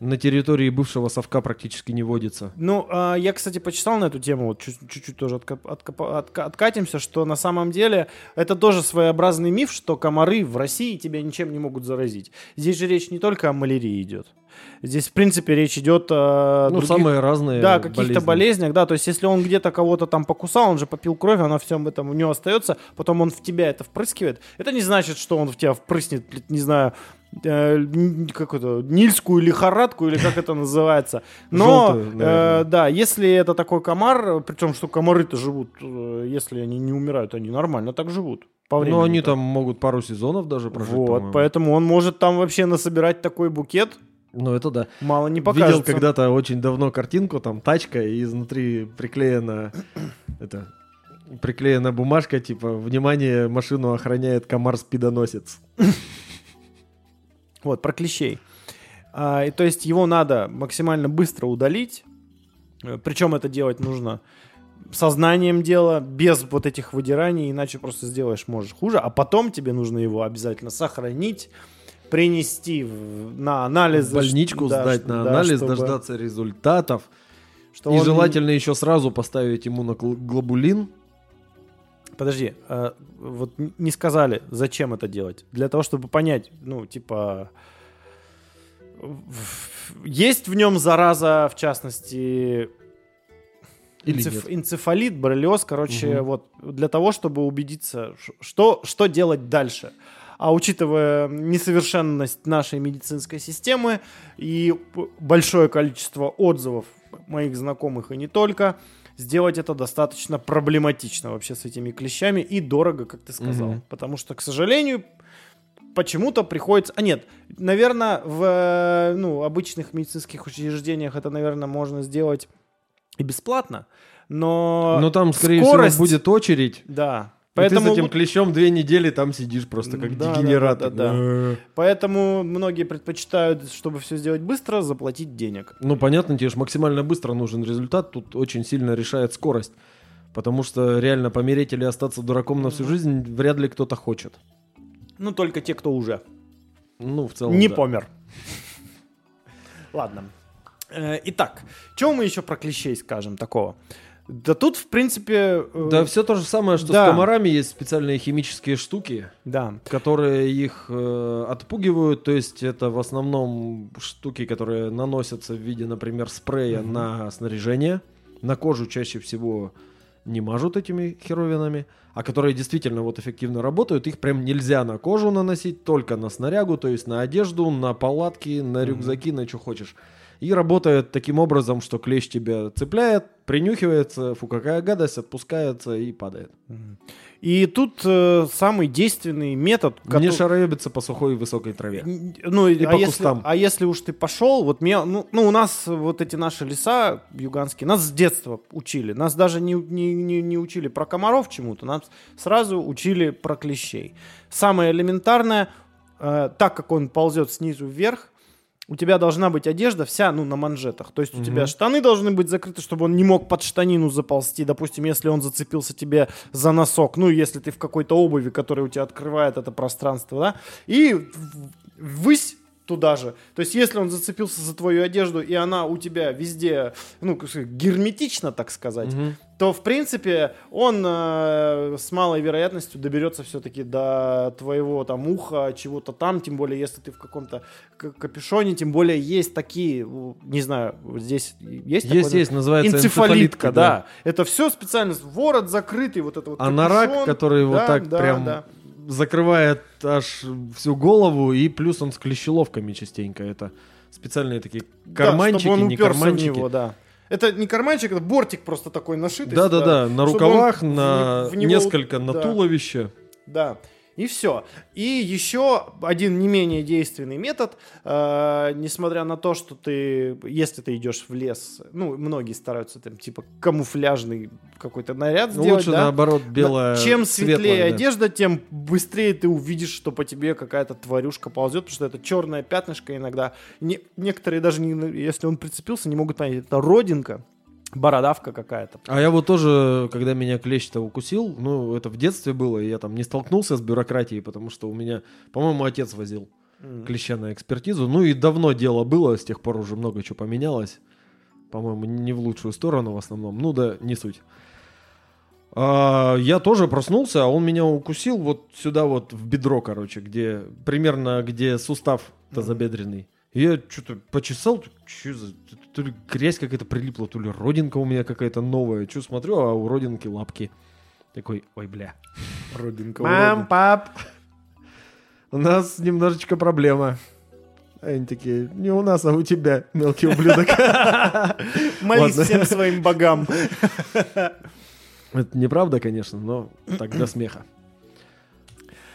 на территории бывшего совка практически не водится. Ну, а, я, кстати, почитал на эту тему, вот чуть- чуть-чуть тоже отка- откопа- отка- откатимся, что на самом деле это тоже своеобразный миф, что комары в России тебя ничем не могут заразить. Здесь же речь не только о малярии идет. Здесь, в принципе, речь идет о Ну, других- самые разные Да, каких-то болезнях, да, то есть если он где-то кого-то там покусал, он же попил кровь, она всем этом у него остается, потом он в тебя это впрыскивает, это не значит, что он в тебя впрыснет, не знаю, как это, нильскую лихорадку или как это называется. Но, Желтую, э, да, если это такой комар, причем что комары-то живут, э, если они не умирают, они нормально так живут. По Ну, времени они там могут пару сезонов даже прожить, Вот, по-моему. поэтому он может там вообще насобирать такой букет, Ну, это да. мало не Видел покажется. когда-то очень давно картинку, там тачка, и изнутри приклеена это приклеена бумажка, типа, внимание, машину охраняет комар-спидоносец. Вот, про клещей. А, и, то есть его надо максимально быстро удалить. Причем это делать нужно сознанием дела, без вот этих выдираний, иначе просто сделаешь, можешь хуже. А потом тебе нужно его обязательно сохранить, принести в- на анализ. В больничку да, сдать на да, анализ, чтобы- дождаться результатов. что и он- желательно еще сразу поставить иммуноглобулин. Подожди, а, вот не сказали, зачем это делать. Для того, чтобы понять, ну, типа... Есть в нем зараза, в частности, Или энцеф- нет? энцефалит, боррелиоз, короче, Мгм. вот для того, чтобы убедиться, что, что делать дальше. А учитывая несовершенность нашей медицинской системы и большое количество отзывов моих знакомых и не только, сделать это достаточно проблематично вообще с этими клещами и дорого, как ты сказал. Мгм. Потому что, к сожалению, почему-то приходится... А нет, наверное, в э, ну, обычных медицинских учреждениях это, наверное, можно сделать и бесплатно, но... Но там, скорее скорость- всего, будет очередь. Да. Поэтому... Поэтому, ты с этим клещом две недели там сидишь просто как Да, да, дегенерат. да, да, Э. поэтому многие предпочитают, чтобы все сделать быстро, заплатить денег. Ну, понятно, тебе же максимально быстро нужен результат. Тут очень сильно решает скорость. Потому что реально помереть или остаться дураком на всю жизнь вряд ли кто-то хочет. Ну, только те, кто уже Ну, в целом, не да. помер. Ладно. Э, Итак, чего мы еще про клещей скажем такого? Да тут, в принципе... э, Да, все то же самое, что Да. с комарами есть специальные химические штуки, да. которые их э, отпугивают. То есть это в основном штуки, которые наносятся в виде, например, спрея Мгм. на снаряжение. На кожу чаще всего не мажут этими херовинами, а которые действительно вот эффективно работают, их прям нельзя на кожу наносить, только на снарягу, то есть на одежду, на палатки, на рюкзаки, на что хочешь. И работает таким образом, что клещ тебя цепляет, принюхивается, фу, какая гадость, отпускается и падает. И тут э, самый действенный метод... Не который- шароебится по сухой и высокой траве. Ну, И а, по если, кустам. а если уж ты пошел, вот меня, ну, ну, у нас вот эти наши леса юганские, нас с детства учили. Нас даже не, не, не, не учили про комаров чему-то, нас сразу учили про клещей. Самое элементарное, э, так как он ползет снизу вверх, у тебя должна быть одежда вся, ну, на манжетах. То есть у Мгм. тебя штаны должны быть закрыты, чтобы он не мог под штанину заползти. Допустим, если он зацепился тебе за носок, ну, если ты в какой-то обуви, которая у тебя открывает это пространство, да, и ввысь туда же. То есть, если он зацепился за твою одежду, и она у тебя везде, ну, герметично, так сказать, Мгм. то, в принципе, он э, с малой вероятностью доберется все-таки до твоего там уха, чего-то там, тем более, если ты в каком-то капюшоне, тем более, есть такие, не знаю, вот здесь есть Есть, такое? есть, называется Энцефалитка, да. Это все специально, ворот закрытый, вот это вот Анорак, капюшон. который вот Да, так да, прям да. Закрывает аж всю голову, и плюс он с клещеловками частенько. Это специальные такие Да, карманчики, чтобы он не уперся в карманчики. него, да. Это не карманчик, это бортик просто такой нашитый. Да, да, сюда, да, на рукавах, он на в него- несколько на да. туловище. Да. И все. И еще один не менее действенный метод, э, несмотря на то, что ты, если ты идешь в лес, ну, многие стараются там, типа, камуфляжный какой-то наряд Ну, сделать, лучше да? наоборот белая. Чем светлее светлая, да. одежда, тем быстрее ты увидишь, что по тебе какая-то тварюшка ползет, потому что это черное пятнышко иногда. Не- некоторые даже, не, если он прицепился, не могут понять, это родинка, бородавка какая-то. А я вот тоже, когда меня клещ-то укусил, ну, это в детстве было, и я там не столкнулся с бюрократией, потому что у меня, по-моему, отец возил клеща на экспертизу. Ну и давно дело было, с тех пор уже много чего поменялось. По-моему, не в лучшую сторону в основном. Ну да, не суть. А, я тоже проснулся, а он меня укусил вот сюда вот в бедро, короче, где примерно где сустав тазобедренный. И я что-то почесал, что за, то ли грязь какая-то прилипла, то ли родинка у меня какая-то новая. Что смотрю, а у родинки лапки. Такой, ой, бля. Родинка. Мам, пап, у нас немножечко проблема. А Они такие, не у нас, а у тебя, мелкий ублюдок. Молись всем своим богам. Это неправда, конечно, но так для смеха.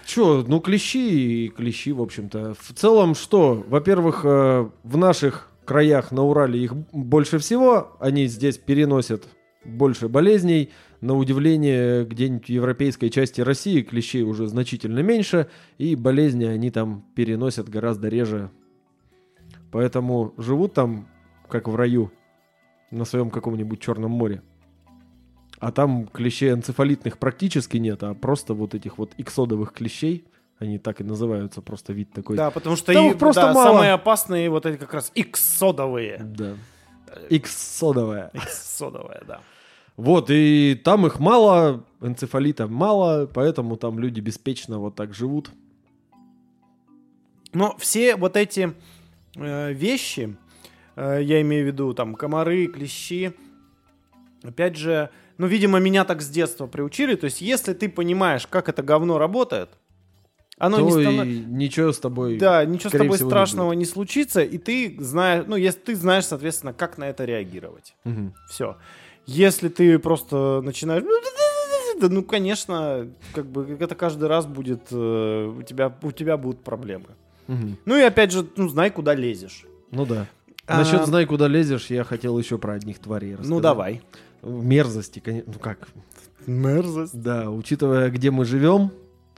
Че, ну клещи и клещи, в общем-то. В целом, что? Во-первых, э, в наших краях на Урале их больше всего. Они здесь переносят больше болезней. На удивление, где-нибудь в европейской части России клещей уже значительно меньше. И болезни они там переносят гораздо реже. Поэтому живут там, как в раю, на своем каком-нибудь Черном море. А там клещей энцефалитных практически нет, а просто вот этих вот иксодовых клещей, они так и называются, просто вид такой. Да, потому что Там и- их просто да, мало. самые опасные вот эти как раз иксодовые. Да. Иксодовая. Иксодовые, да. Вот, и там их мало, энцефалита мало, поэтому там люди беспечно вот так живут. Но все вот эти э, вещи, э, я имею в виду там комары, клещи, опять же, ну, видимо, меня так с детства приучили. То есть, если ты понимаешь, как это говно работает, оно то не и становится... ничего с тобой... Да, ничего с тобой всего, не страшного не, случится, и ты знаешь, ну, если ты знаешь, соответственно, как на это реагировать. Мгм. Все. Если ты просто начинаешь да ну, конечно, как бы это каждый раз будет, э, у, тебя, у тебя будут проблемы. Мгм. Ну и опять же, ну, знай, куда лезешь. Ну да. А, Насчет знай, куда лезешь, я хотел еще про одних тварей рассказать. Ну, давай. Мерзости, конечно. Ну как? Мерзость. Да, учитывая, где мы живем,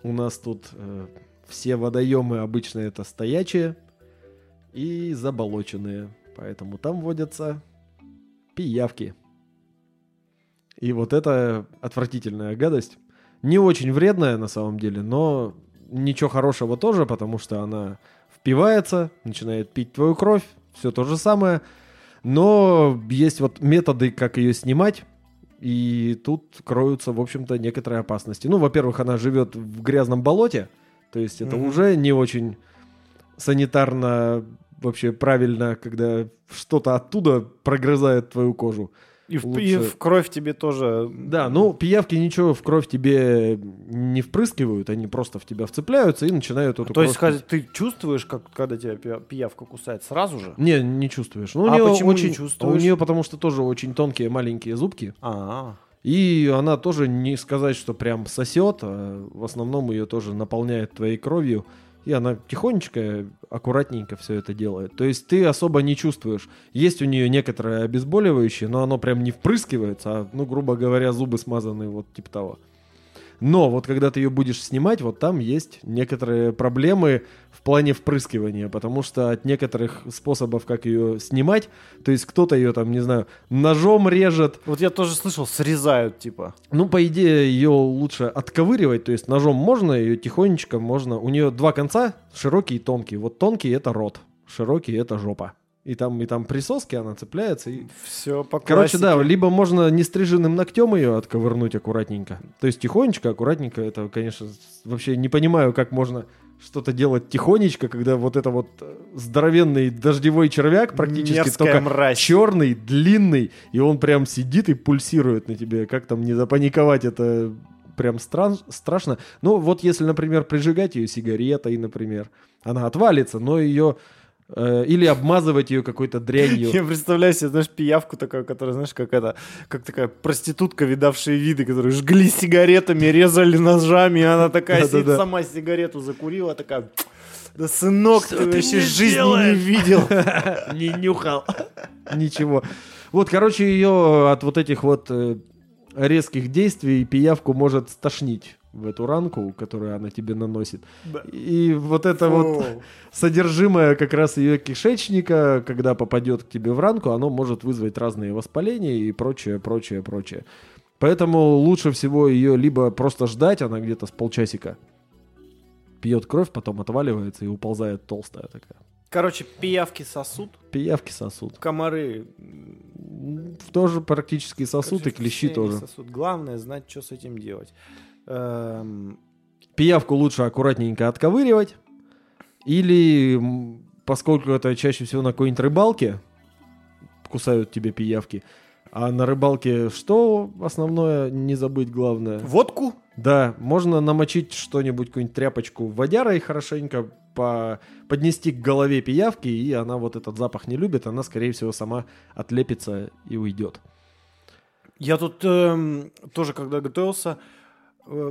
у нас тут э, все водоемы обычно это стоячие и заболоченные. Поэтому там водятся пиявки. И вот это отвратительная гадость. Не очень вредная на самом деле, но ничего хорошего тоже, потому что она впивается, начинает пить твою кровь, все то же самое. Но есть вот методы, как ее снимать, и тут кроются, в общем-то, некоторые опасности. Ну, во-первых, она живет в грязном болоте, то есть это Мгм. уже не очень санитарно вообще правильно, когда что-то оттуда прогрызает твою кожу. И в, Лучше- и в кровь тебе тоже... Да, ну, пиявки ничего в кровь тебе не впрыскивают, они просто в тебя вцепляются и начинают эту То есть ска- ты чувствуешь, как, когда тебя пи- пиявка кусает сразу же? Не, не чувствуешь. Ну, у А нее почему не очень, чувствуешь? У нее потому что тоже очень тонкие маленькие зубки. А, И она тоже не сказать, что прям сосет, а в основном ее тоже наполняет твоей кровью. И она тихонечко, аккуратненько все это делает. То есть ты особо не чувствуешь. Есть у нее некоторое обезболивающее, но оно прям не впрыскивается, а, ну, грубо говоря, зубы смазаны вот типа того. Но вот когда ты ее будешь снимать, вот там есть некоторые проблемы в плане впрыскивания, потому что от некоторых способов, как ее снимать, то есть кто-то ее там, не знаю, ножом режет, вот я тоже слышал, срезают, типа. ну, по идее, ее лучше отковыривать, то есть ножом можно, ее тихонечко можно. У нее два конца, широкий и тонкий. Вот тонкий это рот, широкий это жопа. И там, и там присоски, она цепляется. И... Все по Короче, да, либо можно нестриженным ногтем ее отковырнуть аккуратненько. То есть тихонечко, аккуратненько. Это, конечно, вообще не понимаю, как можно что-то делать тихонечко, когда вот это вот э, здоровенный дождевой червяк практически Мерзкая только мразь. черный, длинный, и он прям сидит и пульсирует на тебе. Как там не запаниковать, это прям стран- страшно. Ну, вот если, например, прижигать ее сигаретой, например, она отвалится, но ее... э, или обмазывать ее какой-то дрянью. Я представляю себе, знаешь, пиявку такую, которая, знаешь, как это, как такая проститутка, видавшие виды, которые жгли сигаретами, резали ножами, и она такая сидит, сама сигарету закурила, такая, да сынок, Что ты ты вообще жизни делаешь?» не видел. Не нюхал. Ничего. Вот, короче, ее от вот этих вот э, резких действий пиявку может стошнить в эту ранку, которую она тебе наносит. И вот это вот Фу. содержимое как раз ее кишечника, когда попадет к тебе в ранку, оно может вызвать разные воспаления и прочее, прочее, прочее. Поэтому лучше всего ее либо просто ждать, она где-то с полчасика пьет кровь, потом отваливается и уползает толстая такая. Короче, пиявки сосут, Пиявки сосут. комары Тоже практически сосут и короче, клещи все они тоже. сосут. Главное знать, что с этим делать. Эм, Пиявку лучше аккуратненько отковыривать. Или, поскольку это чаще всего на какой-нибудь рыбалке, кусают тебе пиявки, а на рыбалке что основное не забыть главное? Водку? Да, можно намочить что-нибудь, какую-нибудь тряпочку водярой хорошенько по... поднести к голове пиявки, и она вот этот запах не любит, она, скорее всего, сама отлепится и уйдет. Я тут эм, тоже, когда готовился,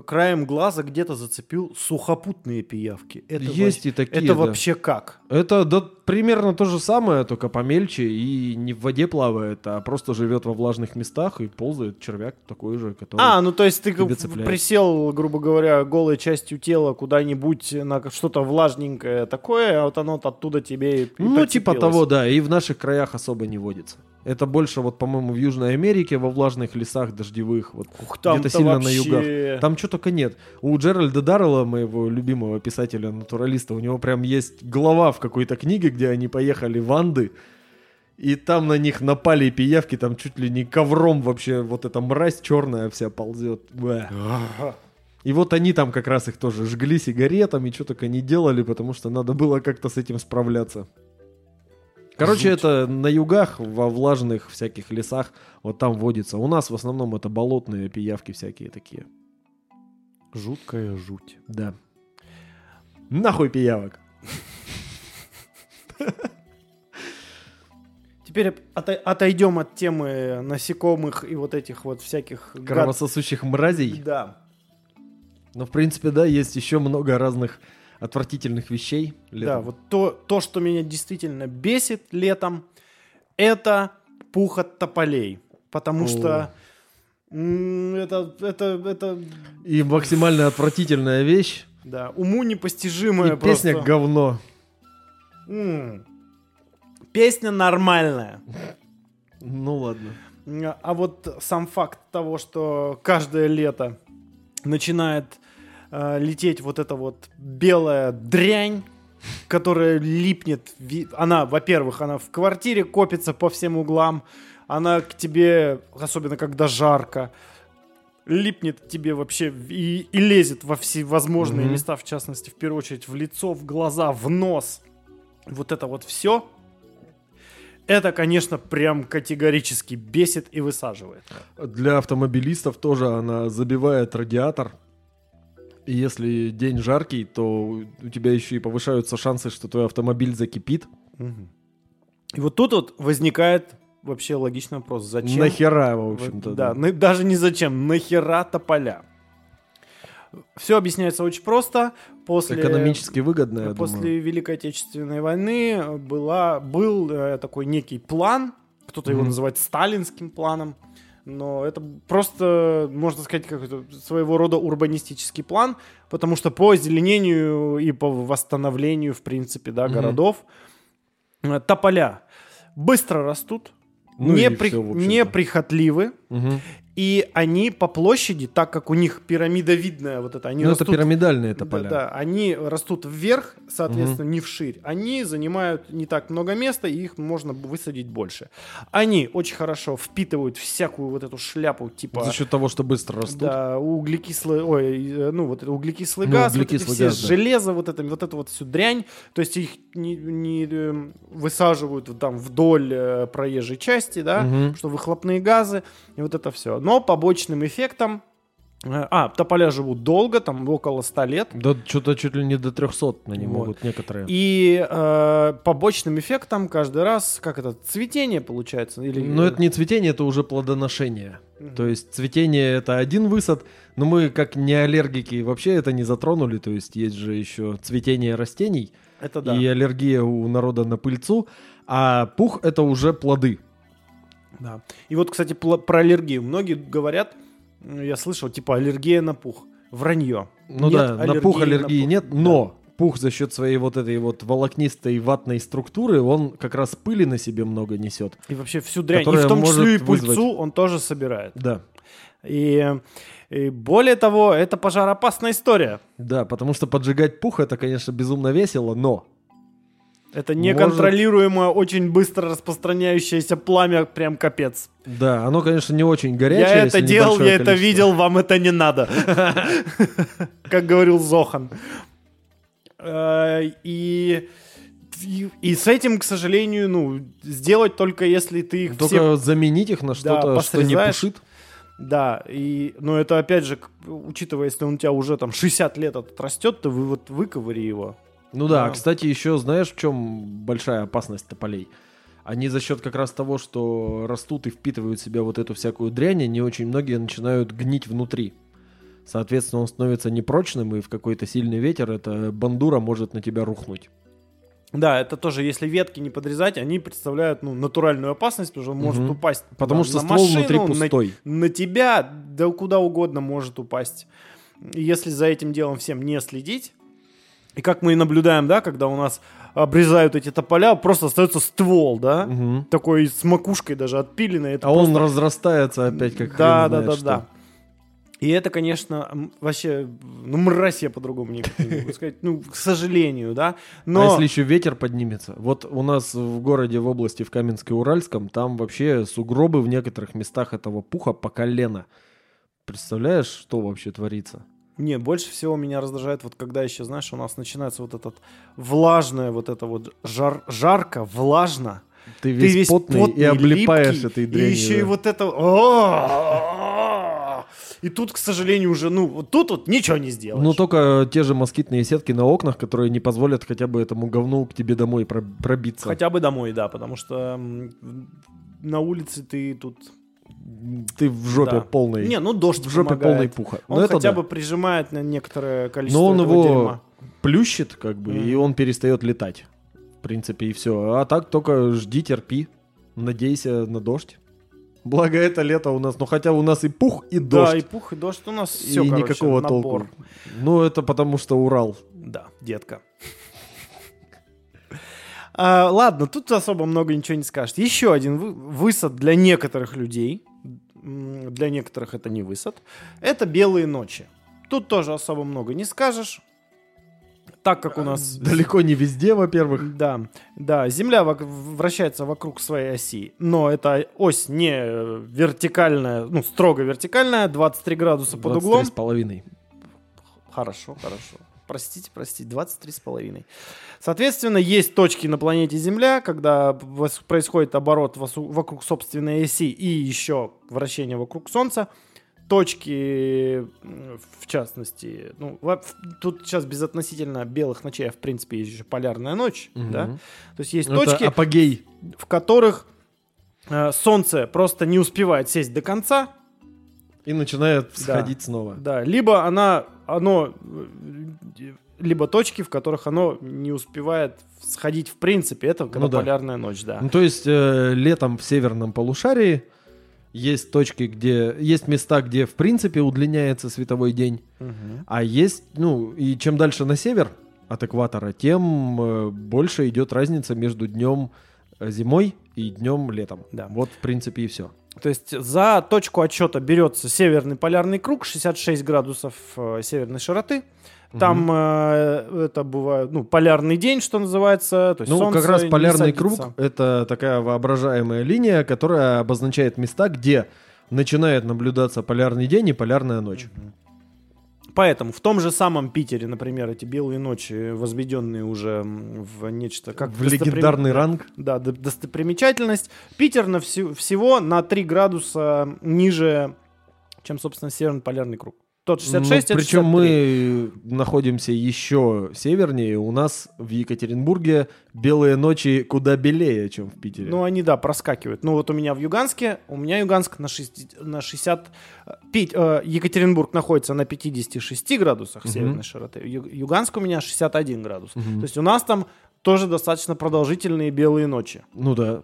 краем глаза где-то зацепил сухопутные пиявки. Это Есть во- и такие, Это да. вообще как? Это да, примерно то же самое, только помельче и не в воде плавает, а просто живет во влажных местах и ползает червяк такой же, который... А, ну то есть ты присел, грубо говоря, голой частью тела куда-нибудь на что-то влажненькое такое, а вот оно оттуда тебе и ну, типа того, да, и в наших краях особо не водится. Это больше, вот, по-моему, в Южной Америке, во влажных лесах дождевых, вот где-то сильно на вообще- югах. Там что только нет. У Джеральда Даррелла, моего любимого писателя-натуралиста, у него прям есть глава в какой-то книге, где они поехали в Анды, и там на них напали пиявки, там чуть ли не ковром вообще вот эта мразь черная вся ползет. Бэ. И вот они там как раз их тоже жгли сигаретами, что только не делали, потому что надо было как-то с этим справляться. Короче, Жуть. это на югах, во влажных всяких лесах, вот там водится. У нас в основном это болотные пиявки всякие такие. Жуткая жуть. Да. Нахуй пиявок. Теперь ото- отойдем от темы насекомых и вот этих вот всяких... гад- Кровососущих мразей. Да. Но, в принципе, да, есть еще много разных отвратительных вещей. Да, летом. вот то, то, что меня действительно бесит летом, это пух от тополей. Потому О. что это, это, это, И максимально отвратительная вещь. да, уму непостижимая И песня просто. говно. М. Песня нормальная. Ну ладно. А вот сам факт того, что каждое лето начинает э, лететь вот эта вот белая дрянь, которая липнет. Она, во-первых, она в квартире копится по всем углам. Она к тебе, особенно когда жарко, липнет к тебе вообще и, и лезет во все возможные Мгм. места, в частности, в первую очередь, в лицо, в глаза, в нос. Вот это вот все. Это, конечно, прям категорически бесит и высаживает. Для автомобилистов тоже она забивает радиатор. И если день жаркий, то у тебя еще и повышаются шансы, что твой автомобиль закипит. И вот тут вот возникает вообще логичный вопрос. Зачем? Нахера, в Вот, общем-то. да, на- даже не зачем. Нахера тополя? Все объясняется очень просто. После, Экономически выгодно, после думаю. Великой Отечественной войны была, был э, такой некий план, кто-то его Мгм. называет сталинским планом, но это просто, можно сказать, как своего рода урбанистический план, потому что по озеленению и по восстановлению, в принципе, да, городов э, тополя быстро растут, Ну непри- неприхотливы, Мгм. И они по площади, так как у них пирамидовидная вот это, они Ну, это растут пирамидальные да, тополя. да, они растут вверх, соответственно, не вширь. Они занимают не так много места, и их можно высадить больше. Они очень хорошо впитывают всякую вот эту шляпу, типа... За счет того, что быстро растут. Да, углекислый, ой, э, ну вот это углекислый Ну, газ, углекислый вот эти все газ, да. железо, вот это, вот это вот всю дрянь, то есть их не, не, э, высаживают там вдоль э, проезжей части, да, Мгм. что выхлопные газы и вот это все. Но побочным эффектом, э, а, тополя живут долго, там около 100 лет, Да что-то чуть ли не до 300 на не Вот. могут некоторые. И э, побочным эффектом каждый раз, как это, цветение получается? Или... Но это не цветение, это уже плодоношение. Мгм. То есть цветение это один высад, но мы как не аллергики вообще это не затронули. То есть есть же еще цветение растений Это да. и аллергия у народа на пыльцу, а пух это уже плоды. Да. И вот, кстати, про аллергию. Многие говорят, я слышал, типа аллергия на пух. Вранье. Ну Нет да, на пух аллергии на аллергии пух. нет, Да. но пух за счет своей вот этой вот волокнистой ватной структуры, он как раз пыли на себе много несет. И вообще всю дрянь. И в том числе и пыльцу вызвать- он тоже собирает. Да. И, и более того, это пожароопасная история. Да, потому что поджигать пух это, конечно, безумно весело, но Это Может- неконтролируемое, очень быстро распространяющееся пламя, прям капец. да, оно, конечно, не очень горячее. я это делал, я это количество. видел, вам это не надо. Как говорил Зохан. Э, И, и, и с этим, к сожалению, ну, сделать только если ты их Только все... заменить их на что-то, что не пушит. Да, и, но это опять же, учитывая, если он у тебя уже там 60 лет этот растет, то вы вот выковыри его. Ну да, Да. кстати, еще знаешь, в чем большая опасность тополей? Они за счет как раз того, что растут и впитывают в себя вот эту всякую дрянь, они очень многие начинают гнить внутри. Соответственно, он становится непрочным, и в какой-то сильный ветер эта бандура может на тебя рухнуть. Да, это тоже, если ветки не подрезать, они представляют ну, натуральную опасность, потому что он может Мгм. упасть Потому на- что на ствол машину, внутри на- пустой. на тебя, да куда угодно может упасть. И если за этим делом всем не следить, и как мы и наблюдаем, да, когда у нас обрезают эти тополя, просто остается ствол, да, Мгм. такой с макушкой даже отпиленный. Это А он просто- разрастается опять как Да, да, да, что. да. И это, конечно, вообще, ну, мразь я по-другому никак не могу сказать, ну, к сожалению, да, но... А если еще ветер поднимется? Вот у нас в городе, в области, в Каменске-Уральском, там вообще сугробы в некоторых местах этого пуха по колено. Представляешь, что вообще творится? Не, больше всего меня раздражает, вот когда еще, знаешь, у нас начинается вот этот влажное, вот это вот жар, жарко, влажно. Ты Ты весь, весь потный, потный, и облипаешь липкий, этой И дрянью. еще и вот это... И тут, к сожалению, уже, ну, вот тут вот ничего не сделаешь. Ну, только те же москитные сетки на окнах, которые не позволят хотя бы этому говну к тебе домой про- пробиться. Хотя бы домой, да, потому что на улице ты тут... Ты в жопе Да. полной. Не, ну дождь в жопе помогает. полной пуха. Он Ну, это хотя да. бы прижимает на некоторое количество Но он его дерьма. плющит, как бы, Мгм. и он перестает летать. В принципе, и все. А так только жди, терпи. Надейся на дождь. Благо это лето у нас. Ну хотя у нас и пух, и дождь. Да, и пух, и дождь у нас и все, короче, никакого набор. толку. Ну это потому что Урал. Да, детка. А, ладно, тут особо много ничего не скажешь. Еще один вы- высад для некоторых людей. Для некоторых это не высад. Это белые ночи. Тут тоже особо много не скажешь. Так как у нас... Далеко не везде, во-первых. Да, да, Земля вращается вокруг своей оси, но эта ось не э, вертикальная, ну, строго вертикальная, 23 градуса под углом. с половиной. Хорошо, хорошо. Простите, простите, 23 с половиной. Соответственно, есть точки на планете Земля, когда происходит оборот вокруг собственной оси и еще вращение вокруг Солнца. Точки, в частности, ну, тут сейчас безотносительно белых ночей, а в принципе есть еще полярная ночь, да? Мгм. То есть есть Это точки, апогей. в которых э, Солнце просто не успевает сесть до конца, И начинает всходить снова. Да, либо она, оно, либо точки, в которых оно не успевает сходить в принципе. Это когда Ну да. полярная ночь, да. Ну, то есть э, летом в северном полушарии есть точки, где есть места, где в принципе удлиняется световой день, Мгм. а есть, ну, и чем дальше на север от экватора, тем э, больше идет разница между днем э, зимой и днем летом. Да. Вот, в принципе, и все. То есть за точку отчета берется северный полярный круг, 66 градусов э, северной широты. Там э, это бывает, ну, полярный день, что называется. То есть Ну, как раз полярный круг — это такая воображаемая линия, которая обозначает места, где начинает наблюдаться полярный день и полярная ночь. Поэтому в том же самом Питере, например, эти белые ночи, возведенные уже в нечто как в достоприм- легендарный ранг. Да, достопримечательность. Питер на всю- всего на 3 градуса ниже, чем, собственно, Северный полярный круг. Тот 66, Ну, причем 63. мы находимся еще севернее. У нас в Екатеринбурге белые ночи куда белее, чем в Питере. Ну, они, да, проскакивают. Ну, вот у меня в Юганске, у меня Юганск на 60... На 60 э, Пить, э, Екатеринбург находится на 56 градусах Мгм. северной широты. Ю- Юганск у меня 61 градус. Мгм. То есть у нас там тоже достаточно продолжительные белые ночи. Ну да.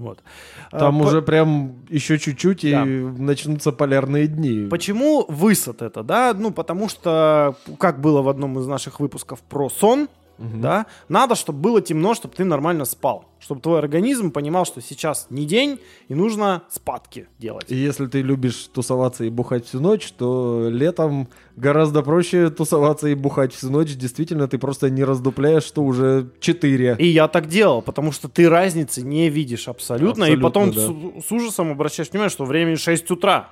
Вот. Там А, по- уже прям еще чуть-чуть и Да. начнутся полярные дни. Почему высот это, да? Ну, потому что, как было в одном из наших выпусков про сон, Мгм. да, надо, чтобы было темно, чтобы ты нормально спал. Чтобы твой организм понимал, что сейчас не день, и нужно спадки делать. И если ты любишь тусоваться и бухать всю ночь, то летом гораздо проще тусоваться и бухать всю ночь. Действительно, ты просто не раздупляешь, что уже 4. И я так делал, потому что ты разницы не видишь абсолютно, и Абсолютно, потом да. с, с ужасом обращаешь внимание, что времени 6 утра.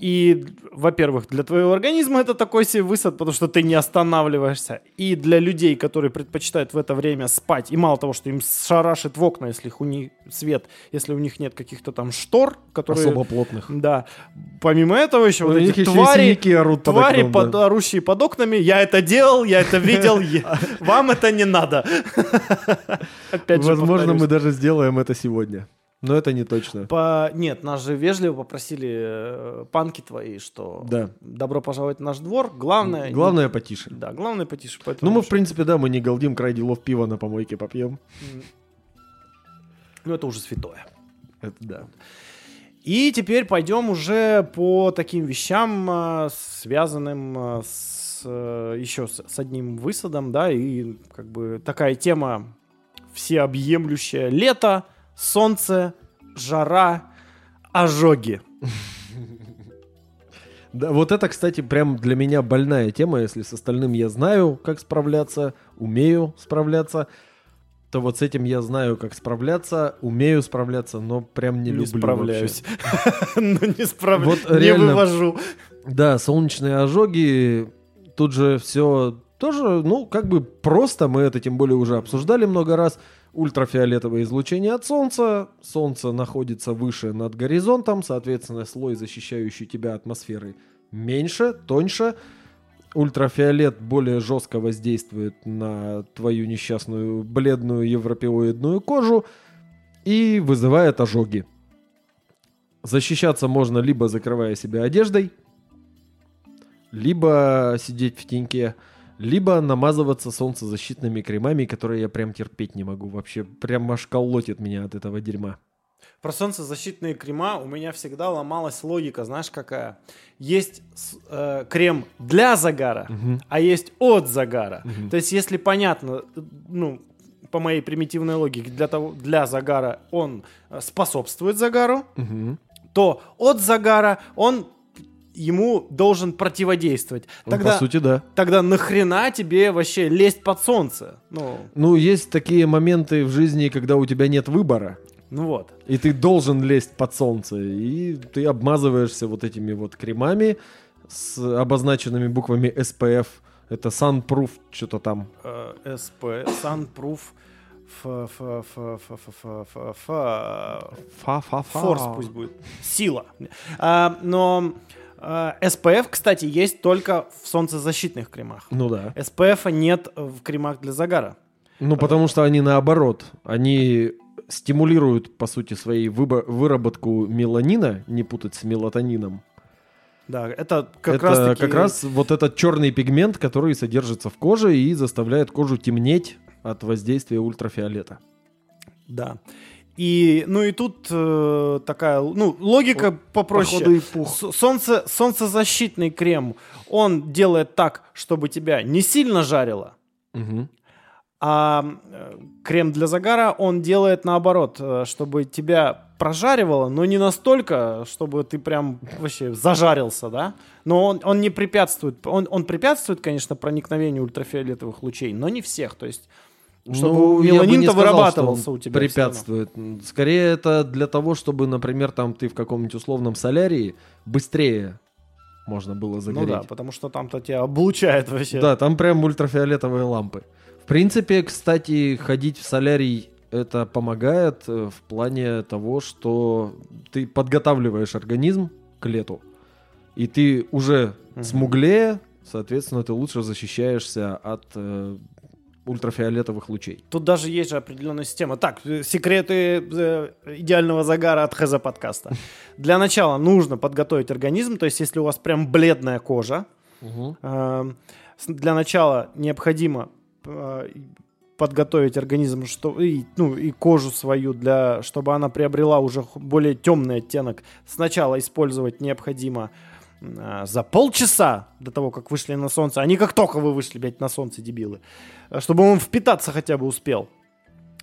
И, во-первых, для твоего организма это такой себе высад, потому что ты не останавливаешься. И для людей, которые предпочитают в это время спать, и мало того, что им шарашит в окна, если у них свет, если у них нет каких-то там штор, которые... Особо плотных. Да. Помимо этого еще У вот эти твари, орут под твари, окном, под, да. орущие под окнами. Я это делал, я это видел. Вам это не надо. Опять Возможно, мы даже сделаем это сегодня. Но это не точно. По... Нет, нас же вежливо попросили э, панки твои, что Да. добро пожаловать в наш двор. Главное... Главное потише. Да, главное потише. Поэтому Ну, мы, в принципе, да, мы не галдим край делов пива на помойке попьем. Ну, это уже святое. Это да. И теперь пойдем уже по таким вещам, э, связанным э, с э, еще с, с одним высадом, да, и как бы такая тема всеобъемлющая. Лето, солнце, жара, ожоги. Да, вот это, кстати, прям для меня больная тема. Если с остальным я знаю, как справляться, умею справляться, то вот с этим я знаю, как справляться, умею справляться, но прям не, Не люблю справляюсь. Ну, не справляюсь. Вот Не вывожу. Да, солнечные ожоги, тут же все тоже, ну, как бы просто, мы это тем более уже обсуждали много раз. Ультрафиолетовое излучение от Солнца. Солнце находится выше над горизонтом, соответственно, слой, защищающий тебя атмосферы, меньше, тоньше. Ультрафиолет более жестко воздействует на твою несчастную бледную европеоидную кожу и вызывает ожоги. Защищаться можно либо закрывая себя одеждой, либо сидеть в теньке, либо намазываться солнцезащитными кремами, которые я прям терпеть не могу. Вообще прям аж колотит меня от этого дерьма. Про солнцезащитные крема у меня всегда ломалась логика, знаешь какая? Есть э, крем для загара, угу. а есть от загара. Угу. То есть если понятно, ну, по моей примитивной логике, для, того, для загара он э, способствует загару, угу. то от загара он ему должен противодействовать. Ну, тогда, ну, по сути, да. Тогда нахрена тебе вообще лезть под солнце? Ну, ну, есть такие моменты в жизни, когда у тебя нет выбора. Ну вот. И ты должен лезть под солнце. И ты обмазываешься вот этими вот кремами с обозначенными буквами SPF. Это Sunproof, что-то там. SP, Sunproof. Форс пусть будет. Сила. А, но SPF, кстати, есть только в солнцезащитных кремах. Ну да. SPF нет в кремах для загара. Ну, потому что они наоборот. Они стимулируют, по сути, своей выработку меланина, не путать с мелатонином. Да, это как это раз таки... как раз вот этот черный пигмент, который содержится в коже и заставляет кожу темнеть от воздействия ультрафиолета. Да. И, ну и тут э, такая, ну, логика По, попроще. Солнце, солнцезащитный крем, он делает так, чтобы тебя не сильно жарило. Угу. А э, крем для загара он делает наоборот, э, чтобы тебя прожаривало, но не настолько, чтобы ты прям вообще зажарился, да? Но он, он не препятствует, он, он препятствует, конечно, проникновению ультрафиолетовых лучей, но не всех. То есть чтобы ну, меланин-то вырабатывался у тебя. Препятствует. Скорее это для того, чтобы, например, там ты в каком-нибудь условном солярии быстрее можно было загореть. Ну да, потому что там-то тебя облучает вообще. Да, там прям ультрафиолетовые лампы. В принципе, кстати, ходить в солярий это помогает э, в плане того, что ты подготавливаешь организм к лету, и ты уже угу. смуглее, соответственно, ты лучше защищаешься от э, ультрафиолетовых лучей. Тут даже есть же определенная система. Так, э, секреты э, идеального загара от ХЗ подкаста. Для начала нужно подготовить организм, то есть если у вас прям бледная кожа, угу. э, для начала необходимо э, подготовить организм, что и, ну, и кожу свою, для, чтобы она приобрела уже более темный оттенок. Сначала использовать необходимо а, за полчаса до того, как вышли на солнце, а не как только вы вышли, блядь, на солнце, дебилы, а, чтобы он впитаться хотя бы успел.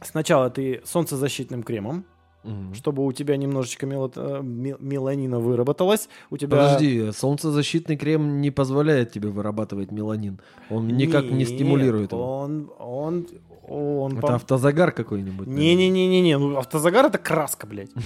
Сначала ты солнцезащитным кремом, угу. чтобы у тебя немножечко мелат... Э, меланина выработалось. У тебя... Подожди, солнцезащитный крем не позволяет тебе вырабатывать меланин. Он никак Нет, не стимулирует его. Он, он, он, это автозагар какой-нибудь. Не-не-не-не, ну автозагар это краска, блядь.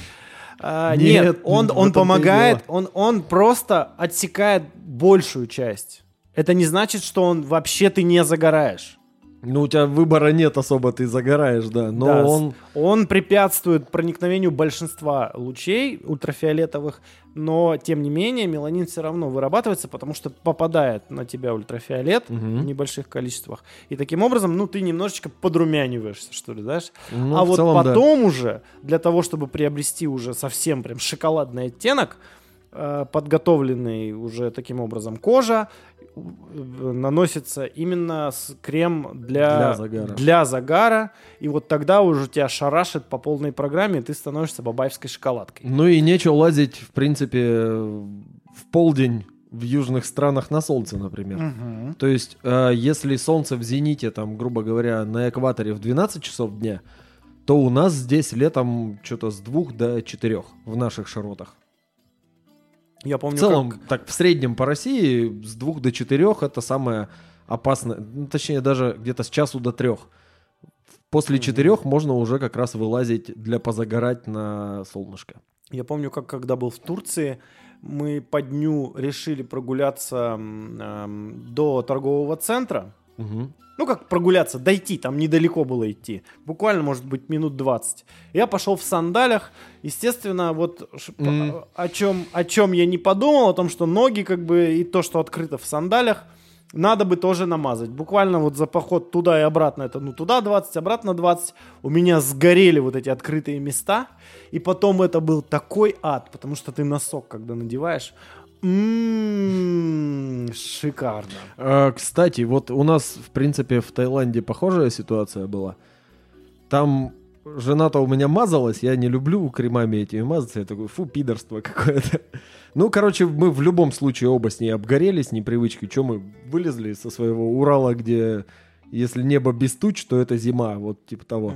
А, нет, нет, он, он помогает, он, он просто отсекает большую часть. Это не значит, что он вообще ты не загораешь. Ну, у тебя выбора нет особо, ты загораешь, да. Но да, он... Он препятствует проникновению большинства лучей ультрафиолетовых, но, тем не менее, меланин все равно вырабатывается, потому что попадает на тебя ультрафиолет угу. в небольших количествах. И таким образом, ну, ты немножечко подрумяниваешься, что ли, знаешь? Ну, а вот целом, потом да. уже, для того, чтобы приобрести уже совсем прям шоколадный оттенок, подготовленный уже таким образом кожа наносится именно с крем для, для, загара. для загара. И вот тогда уже тебя шарашит по полной программе, и ты становишься бабаевской шоколадкой. Ну и нечего лазить, в принципе, в полдень в южных странах на солнце, например. Угу. То есть, э, если солнце в зените, там, грубо говоря, на экваторе в 12 часов дня, то у нас здесь летом что-то с двух до четырех в наших широтах. Я помню, в целом, как... так в среднем по России с двух до четырех это самое опасное, ну, точнее даже где-то с часу до трех. После четырех можно уже как раз вылазить для позагорать на солнышко. Я помню, как когда был в Турции, мы по дню решили прогуляться э, до торгового центра Мгм. Ну, как прогуляться, дойти, там недалеко было идти. Буквально, может быть, минут 20. Я пошел в сандалях. Естественно, вот М. о, чем, о чем я не подумал, о том, что ноги, как бы, и то, что открыто в сандалях, надо бы тоже намазать. Буквально вот за поход туда и обратно, это ну туда 20, обратно 20, у меня сгорели вот эти открытые места. И потом это был такой ад, потому что ты носок, когда надеваешь, м, шикарно. А, кстати, вот у нас, в принципе, в Таиланде похожая ситуация была. Там жена-то у меня мазалась, я не люблю кремами этими мазаться, я такой, фу, пидорство какое-то. Ну, короче, мы в любом случае оба с ней обгорели, с непривычки. Че мы вылезли со своего Урала, где если небо без туч, то это зима, вот типа того.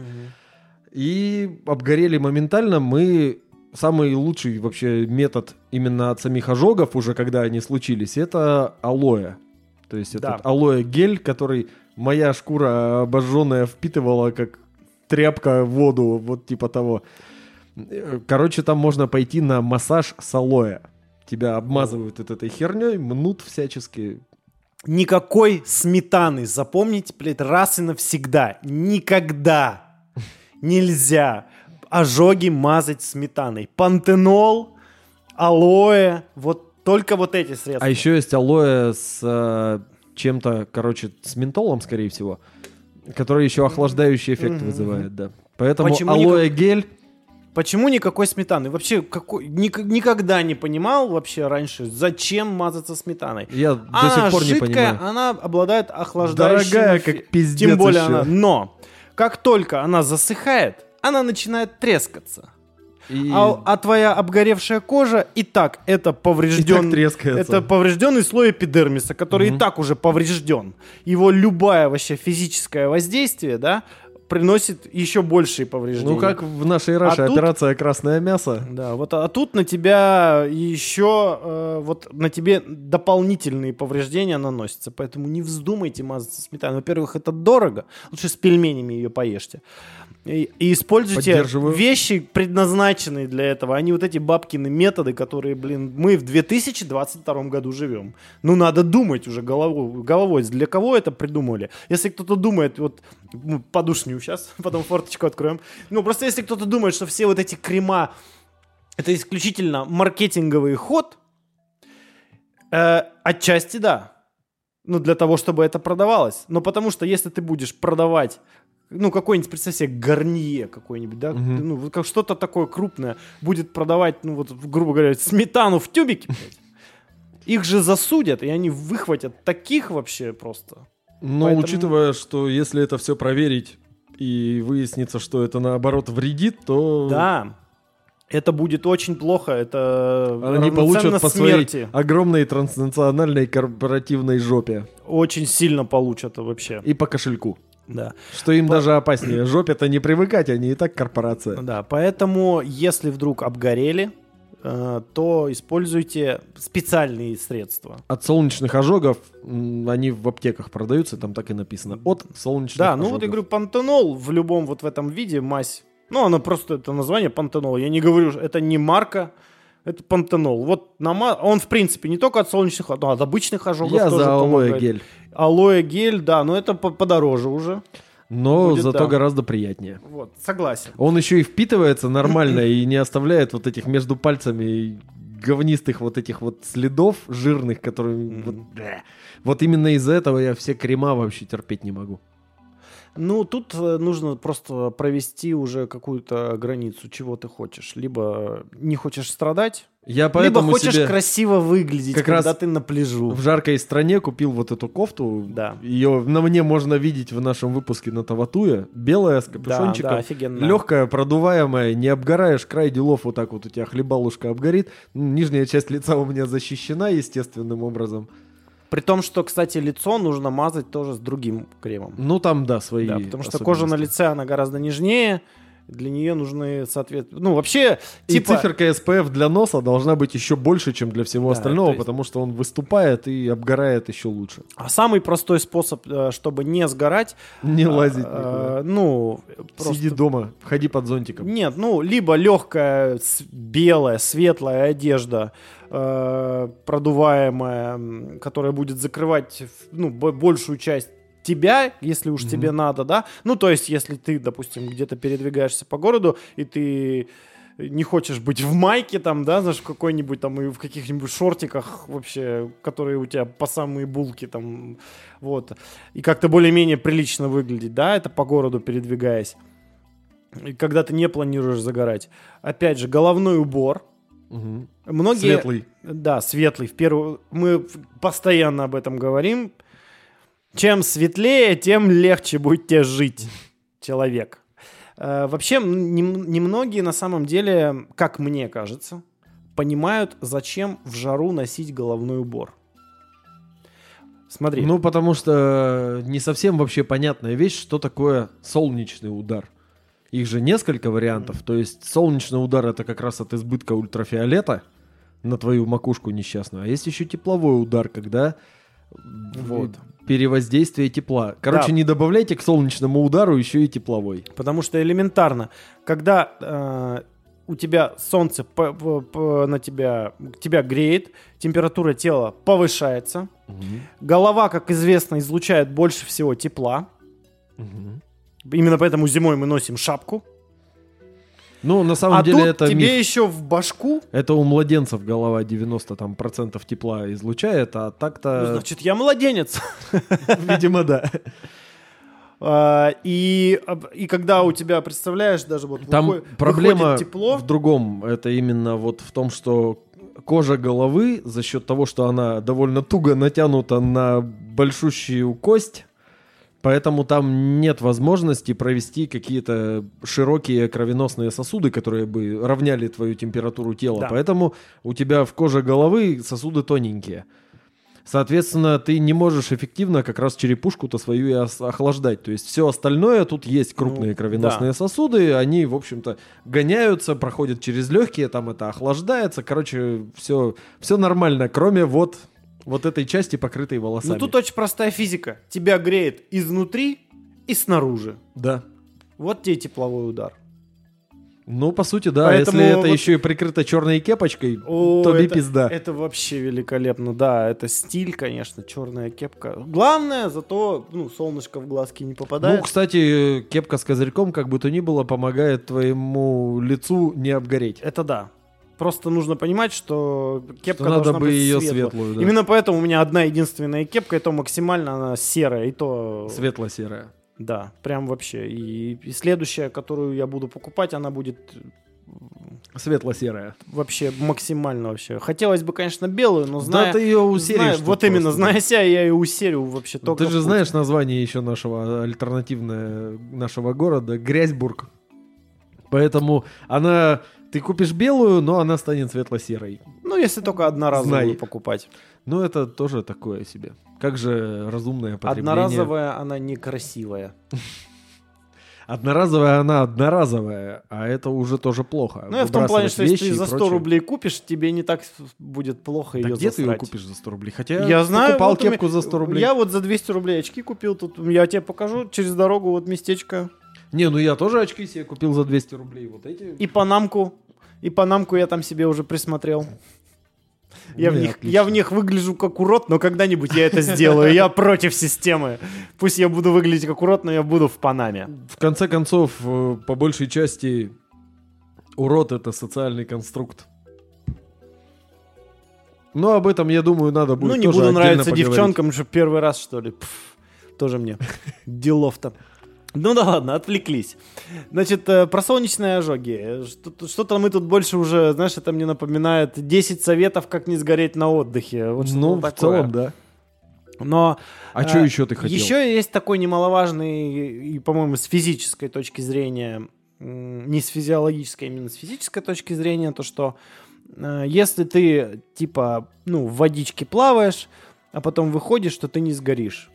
И обгорели моментально. Мы самый лучший вообще метод именно от самих ожогов, уже когда они случились, это алоэ. То есть Да. этот алоэ гель, который моя шкура обожженная впитывала как тряпка в воду, вот типа того. Короче, там можно пойти на массаж с алоэ. Тебя обмазывают вот этой херней, мнут всячески. Никакой сметаны. Запомните, блядь, раз и навсегда. Никогда нельзя ожоги мазать сметаной. Пантенол, алоэ, вот только вот эти средства. А еще есть алоэ с э, чем-то, короче, с ментолом, скорее всего, который еще охлаждающий эффект Мгм. вызывает, да. Поэтому Почему алоэ гель Почему никакой сметаны? Вообще, какой, ник- никогда не понимал вообще раньше, зачем мазаться сметаной. я до Она сих пор не жидкая, понимаю. она обладает охлаждающим... Дорогая, как пиздец Тем более еще. она... Но, как только она засыхает, она начинает трескаться. И, А, а твоя обгоревшая кожа и так это и поврежден. так трескается. Это поврежденный слой эпидермиса, который Мгм. и так уже поврежден. Его любое вообще физическое воздействие, да, приносит еще большие повреждения. Ну, как в нашей Раше А тут- операция «Красное мясо». Да, вот а тут на тебя еще э, вот на тебе дополнительные повреждения наносятся, поэтому не вздумайте мазаться сметаной. Во-первых, это дорого, лучше с пельменями ее поешьте. И, и используйте вещи, предназначенные для этого, а не вот эти бабкины методы, которые, блин, мы в 2022 году живем. Ну, надо думать уже головой, головой, для кого это придумали. Если кто-то думает, вот, ну, подушню сейчас, потом форточку откроем. Ну, просто если кто-то думает, что все вот эти крема это исключительно маркетинговый ход, э, отчасти да. Ну, для того, чтобы это продавалось. Но потому что если ты будешь продавать ну, какой-нибудь, представь себе, гарнье какой-нибудь, да, Мгм. ну, вот как что-то такое крупное будет продавать, ну, вот, грубо говоря, сметану в тюбике, блядь, их же засудят, и они выхватят таких вообще просто. Но Поэтому- учитывая, что если это все проверить и выяснится, что это наоборот вредит, то Да, это будет очень плохо, это они получат по своей смерти. огромной транснациональной корпоративной жопе Очень сильно получат вообще. и по кошельку. Да. Что им даже опаснее. Жопе-то не привыкать, они и так корпорация. Да, поэтому, если вдруг обгорели, то используйте специальные средства. От солнечных ожогов они в аптеках продаются, там так и написано. От солнечных Да, ожогов. ну вот я говорю, пантенол в любом вот в этом виде мазь. Ну, она просто, это название пантенол. Я не говорю, это не марка, это пантенол. Вот нама... он, в принципе, не только от солнечных, но от обычных ожогов Я тоже за алоэ помогает. гель. Алоэ гель, да, но это по- подороже уже. Но Будет, зато да. гораздо приятнее. Вот, согласен. Он еще и впитывается нормально и не оставляет вот этих между пальцами говнистых вот этих вот следов жирных, которые... Мгм. Вот. Вот именно из-за этого я все крема вообще терпеть не могу. Ну, тут э, нужно просто провести уже какую-то границу, чего ты хочешь. Либо не хочешь страдать, Я либо поэтому хочешь себе красиво выглядеть, как когда раз ты на пляжу. в жаркой стране купил вот эту кофту. Да. Ее на мне можно видеть в нашем выпуске на Таватуе. Белая с Да, капюшончиком. да, офигенно. Легкая, продуваемая, не обгораешь, край делов вот так вот у тебя хлебалушка обгорит. Ну, Нижняя часть лица у меня защищена естественным образом. При том, что, кстати, лицо нужно мазать тоже с другим кремом. Ну там, да, свои Да, потому что кожа на лице, она гораздо нежнее. Для нее нужны, соответственно... Ну, вообще, И типа... циферка SPF для носа должна быть еще больше, чем для всего Да, остального, есть- потому что он выступает и обгорает еще лучше. А самый простой способ, э, чтобы не сгорать... Не лазить э, никуда. Ну, просто... Сиди дома, ходи под зонтиком. Нет, ну, либо легкая, белая, светлая одежда, э, продуваемая, которая будет закрывать ну, бо- большую часть тебя, если уж тебе надо, да. Ну, то есть, если ты, допустим, где-то передвигаешься по городу, и ты не хочешь быть в майке там, да, знаешь, в какой-нибудь там и в каких-нибудь шортиках вообще, которые у тебя по самые булки там, вот, и как-то более-менее прилично выглядеть, да, это по городу передвигаясь. И когда ты не планируешь загорать. Опять же, головной убор. Мгм. Многие... Светлый. Да, светлый. В первую... Мы постоянно об этом говорим. Чем светлее, тем легче будет тебе жить, человек. Э, Вообще, немногие на самом деле, как мне кажется, понимают, зачем в жару носить головной убор. Смотри. Ну, потому что не совсем вообще понятная вещь, что такое солнечный удар. Их же несколько вариантов. То есть солнечный удар это как раз от избытка ультрафиолета на твою макушку несчастную. А есть еще тепловой удар, когда Вот. Перевоздействие тепла. Короче, Да. не добавляйте к солнечному удару еще и тепловой. Потому что элементарно, когда э, у тебя солнце по- по- по- на тебя, тебя греет, температура тела повышается, голова, как известно, излучает больше всего тепла. Именно поэтому зимой мы носим шапку. Ну, на самом а деле тут это тебе миф. еще в башку, Это у младенцев голова 90 там, процентов тепла излучает, а ну, так-то, значит, я младенец. видимо, да. А, И, и когда у тебя, представляешь, даже вот Там выходит- проблема тепло, в другом. Это именно вот в том, что кожа головы за счет того, что она довольно туго натянута на большущую кость, поэтому там нет возможности провести какие-то широкие кровеносные сосуды, которые бы равняли твою температуру тела. Да. Поэтому у тебя в коже головы сосуды тоненькие. Соответственно, ты не можешь эффективно как раз черепушку-то свою и охлаждать. То есть все остальное, тут есть крупные Ну, кровеносные сосуды, они, в общем-то, гоняются, проходят через легкие, там это охлаждается. Короче, все, все нормально, кроме вот, вот этой части, покрытой волосами. ну тут очень простая физика. Тебя греет изнутри и снаружи. Да. Вот тебе тепловой удар. Ну, по сути, да. Поэтому Если это вот- еще и прикрыто черной кепочкой, О, то би это, пизда. это вообще великолепно, да, это стиль, конечно, черная кепка. Главное, зато ну, солнышко в глазки не попадает. Ну, кстати, кепка с козырьком, как бы то ни было, помогает твоему лицу не обгореть. это да. Просто нужно понимать, что кепка Что надо должна бы быть ее светлой. светлую, да. Именно поэтому у меня одна единственная кепка, и то максимально она серая, и то... Светло-серая. Да, прям вообще. И, и следующая, которую я буду покупать, она будет Светло-серая. вообще максимально вообще. Хотелось бы, конечно, белую, но зная... да ты ее зная- усеришь. тут вот именно, просто. зная себя, я ее усерю вообще Ну, только Ты же знаешь название еще нашего альтернативное нашего города Грязьбург. Поэтому она ты купишь белую, но она станет светло-серой. Ну, если только одноразовую Знай. покупать. Ну это тоже такое себе. Как же разумное потребление. Одноразовая, она некрасивая. Одноразовая она одноразовая, а это уже тоже плохо. Ну, я в том плане, что если ты за 100 прочее. рублей купишь, тебе не так будет плохо Да ее где ты ее купишь за 100 рублей? Хотя Я знаю, покупал вот у меня- кепку за 100 рублей. Я вот за 200 рублей очки купил, тут я тебе покажу, через дорогу вот местечко. Не, ну я тоже очки себе купил за 200 рублей. Вот эти. И панамку, и панамку я там себе уже присмотрел. Я в, них, отлично. я в них выгляжу как урод, но когда-нибудь я это сделаю. Я против системы. Пусть я буду выглядеть как урод, но я буду в Панаме. В конце концов, э, по большей части, урод это социальный конструкт. Но об этом, я думаю, надо будет Ну, не буду нравиться поговорить. девчонкам, что первый раз, что ли. Пф, тоже мне. Делов-то. Ну да ладно, отвлеклись. Значит, э, про солнечные ожоги. Что- Что-то мы тут больше уже, знаешь, это мне напоминает 10 советов, как не сгореть на отдыхе. Вот Ну, в такое. целом, да. Но А Э, что еще ты хотел? Еще есть такой немаловажный, и, по-моему, с физической точки зрения, не с физиологической, а именно с физической точки зрения, то что э, если ты, типа, ну, в водичке плаваешь, а потом выходишь, то ты не сгоришь.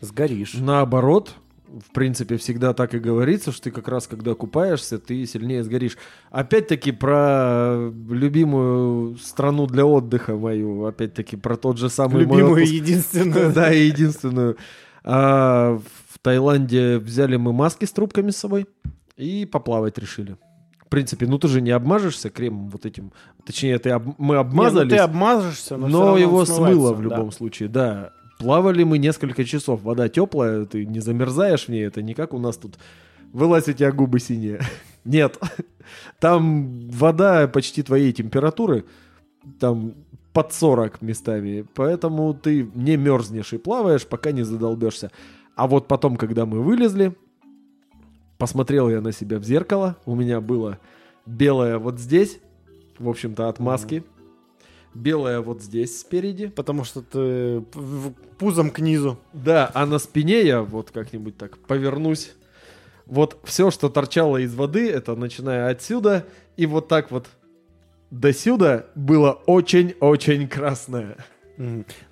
Сгоришь. Наоборот, в принципе, всегда так и говорится, что ты как раз, когда купаешься, ты сильнее сгоришь. Опять-таки про любимую страну для отдыха мою, опять-таки про тот же самый мой Любимую, отпуск. единственную. Да, и единственную. А, в Таиланде взяли мы маски с трубками с собой и поплавать решили. В принципе, ну ты же не обмажешься кремом вот этим. Точнее, ты об- мы Не, ну обмазались, ты обмажешься, но, но, его смыло в да. любом случае, да. Плавали мы несколько часов. Вода теплая, ты не замерзаешь в ней. Это не как у нас тут вылазь у тебя губы синие. Нет. Там вода почти твоей температуры. Там под 40 местами. Поэтому ты не мерзнешь и плаваешь, пока не задолбешься. А вот потом, когда мы вылезли, посмотрел я на себя в зеркало. У меня было белое вот здесь, в общем-то, от маски. Белое вот здесь спереди. Потому что ты пузом к низу. Да, а на спине я вот как-нибудь так повернусь. Вот все, что торчало из воды, это начиная отсюда и вот так вот до сюда было очень-очень красное.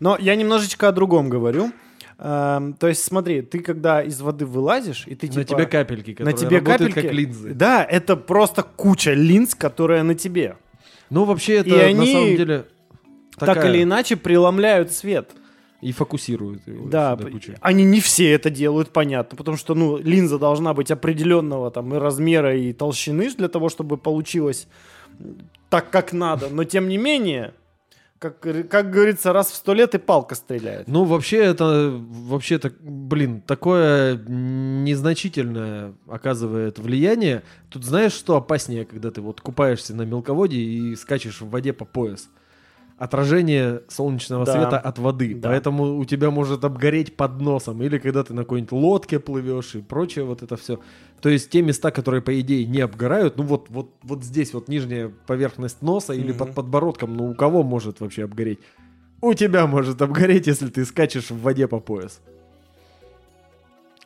Но я немножечко о другом говорю. Эм, то есть, смотри, ты когда из воды вылазишь, и ты на типа... тебе капельки, на которые тебе работают капельки. как линзы. Да, это просто куча линз, которая на тебе. Ну, вообще, это И на они самом деле Так такая- или иначе преломляют свет. И фокусируют его Да, они не все это делают, понятно, потому что, ну, линза должна быть определенного там и размера, и толщины для того, чтобы получилось так, как надо. Но, тем не менее, как, как говорится, раз в сто лет и палка стреляет. Ну, вообще, это, вообще-то, блин, такое незначительное оказывает влияние. Тут знаешь, что опаснее, когда ты вот купаешься на мелководье и скачешь в воде по пояс? Отражение солнечного Да. света от воды. Да. Поэтому у тебя может обгореть под носом. Или когда ты на какой-нибудь лодке плывешь и прочее вот это все. То есть те места, которые, по идее, не обгорают, ну вот, вот, вот здесь вот нижняя поверхность носа или Мгм. под подбородком, ну у кого может вообще обгореть? У тебя может обгореть, если ты скачешь в воде по пояс.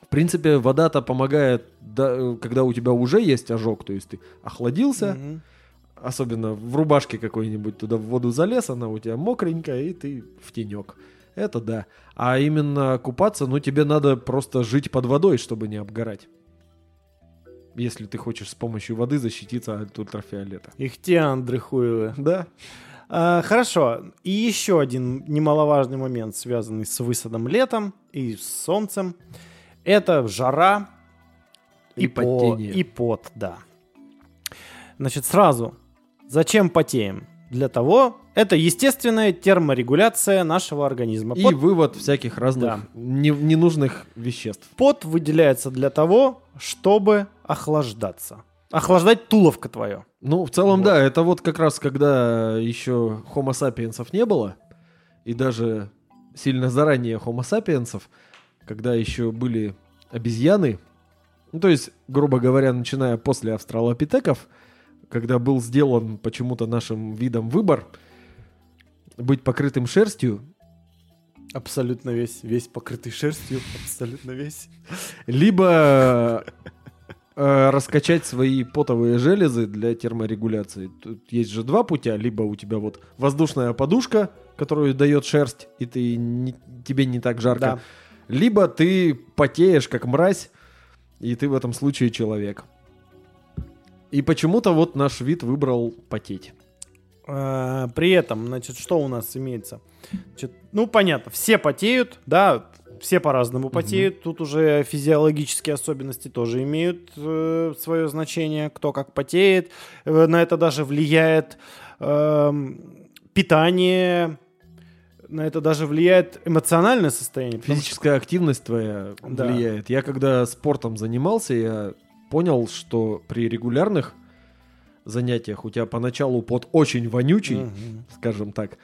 В принципе, вода-то помогает, да, э, когда у тебя уже есть ожог, то есть ты охладился, Мгм. Особенно в рубашке какой-нибудь туда в воду залез, она у тебя мокренькая, и ты в тенек. Это да. А именно купаться, ну тебе надо просто жить под водой, чтобы не обгорать. Если ты хочешь с помощью воды защититься от ультрафиолета. Ихтиандры хуевы. Да. А, хорошо. И еще один немаловажный момент, связанный с высадом летом и с солнцем. Это жара И по- потение. И пот, да. Значит, сразу. Зачем потеем? Для того, это естественная терморегуляция нашего организма. И Пот, вывод всяких разных Да. не- ненужных веществ. пот выделяется для того, чтобы охлаждаться. Охлаждать туловка твое. Ну, в целом, Вот. да, это вот как раз когда еще Homo sapiensов не было, и даже сильно заранее Homo sapiensов, когда еще были обезьяны, ну, то есть, грубо говоря, начиная после австралопитеков, когда был сделан почему-то нашим видом выбор быть покрытым шерстью, Абсолютно весь, весь покрытый шерстью, абсолютно весь. либо э, раскачать свои потовые железы для терморегуляции. Тут есть же два путя. Либо у тебя вот воздушная подушка, которую дает шерсть, и ты не- тебе не так жарко. Да. Либо ты потеешь, как мразь, и ты в этом случае человек. И почему-то вот наш вид выбрал потеть. Э, При этом, значит, что у нас имеется? Значит, ну, понятно, все потеют, да, все по-разному потеют. Тут уже физиологические особенности тоже имеют э, свое значение, кто как потеет. Э, на это даже влияет эм, питание, на это даже влияет эмоциональное состояние. потому что- Физическая активность твоя Да. влияет. Я когда спортом занимался, я понял, что при регулярных занятиях у тебя поначалу пот очень вонючий, Мгм. скажем так,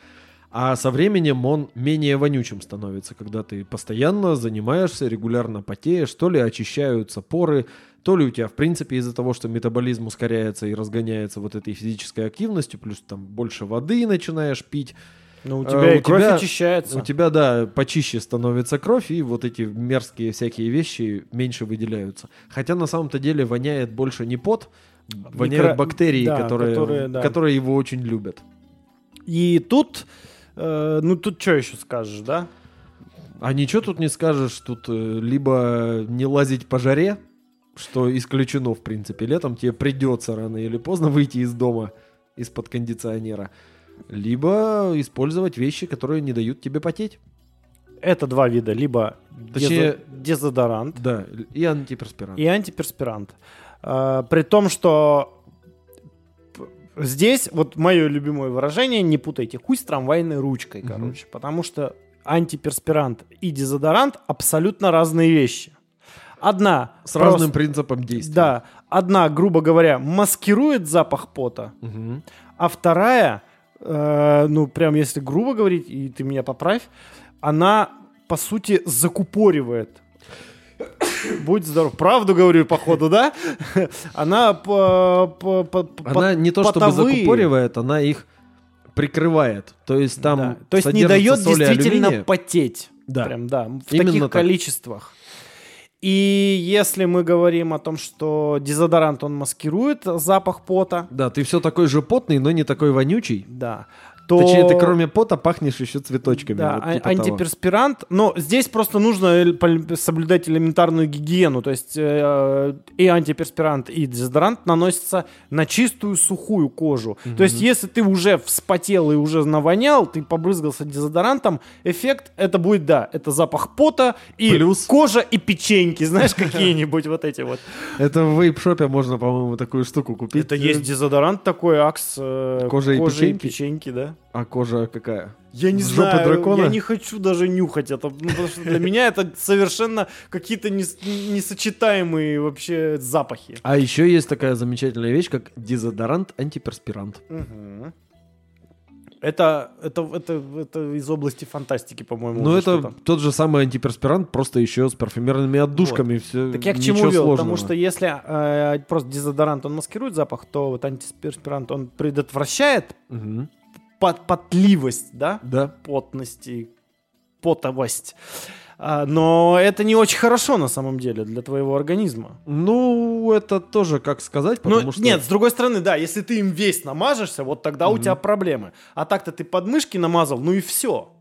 а со временем он менее вонючим становится, когда ты постоянно занимаешься, регулярно потеешь, то ли очищаются поры, то ли у тебя, в принципе, из-за того, что метаболизм ускоряется и разгоняется вот этой физической активностью, плюс там больше воды начинаешь пить, Ну, у Э, тебя у и кровь тебя- очищается. у тебя, да, почище становится кровь, и вот эти мерзкие всякие вещи меньше выделяются. Хотя на самом-то деле воняет больше не пот, воняют Микро- бактерии, да, которые, которые, да. которые его очень любят. И тут, э, ну, тут что еще скажешь, да? А ничего тут не скажешь, тут э, либо не лазить по жаре, что исключено, в принципе. Летом тебе придется рано или поздно выйти из дома из-под кондиционера. Либо использовать вещи, которые не дают тебе потеть. Это два вида. Либо Точнее- дезо- дезодорант Да, и антиперспирант. и антиперспирант. А, при том, что здесь вот мое любимое выражение, не путайте хуй с трамвайной ручкой, Мгм. короче. Потому что антиперспирант и дезодорант абсолютно разные вещи. Одна С просто- разным принципом действия. Да, одна, грубо говоря, маскирует запах пота, Мгм. а вторая, э, ну прям если грубо говорить, и ты меня поправь, она по сути закупоривает. Будь здоров. Правду говорю, походу, да? Она по, по- по- Она не то чтобы потовые. закупоривает, она их прикрывает. То есть там Да. То есть не дает действительно алюминия. потеть. Да. Прям, да. В Именно таких так. количествах. И если мы говорим о том, что дезодорант, он маскирует запах пота, Да, ты все такой же потный, но не такой вонючий. да, то... Точнее, ты кроме пота пахнешь еще цветочками. Да, вот а- типа того. антиперспирант. Но здесь просто нужно соблюдать элементарную гигиену. То есть э, и антиперспирант, и дезодорант наносятся на чистую сухую кожу. То есть если ты уже вспотел и уже навонял, ты побрызгался дезодорантом, эффект это будет, да, это запах пота и Плюс- кожа и печеньки, знаешь, какие-нибудь вот эти вот. Это в вейп-шопе можно, по-моему, такую штуку купить. Это есть дезодорант такой, акс э, Кожа и печеньки, да. А кожа какая? Я не С жопы знаю, дракона? я не хочу даже нюхать это, ну, потому что для меня это совершенно какие-то нес- несочетаемые вообще запахи. А еще есть такая замечательная вещь, как дезодорант-антиперспирант. Это, это, это, это из области фантастики, по-моему. Ну, это что-то. тот же самый антиперспирант, просто еще с парфюмерными отдушками. Все, Так я к чему вел? Потому что если э, просто дезодорант, он маскирует запах, то вот антиперспирант, он предотвращает пот- потливость, да? Да. Потность и потовость. А, но это не очень хорошо на самом деле для твоего организма. Ну, это тоже как сказать, потому Ну, что... нет, с другой стороны, да, если ты им весь намажешься, вот тогда у тебя проблемы. А так-то ты подмышки намазал, ну и все.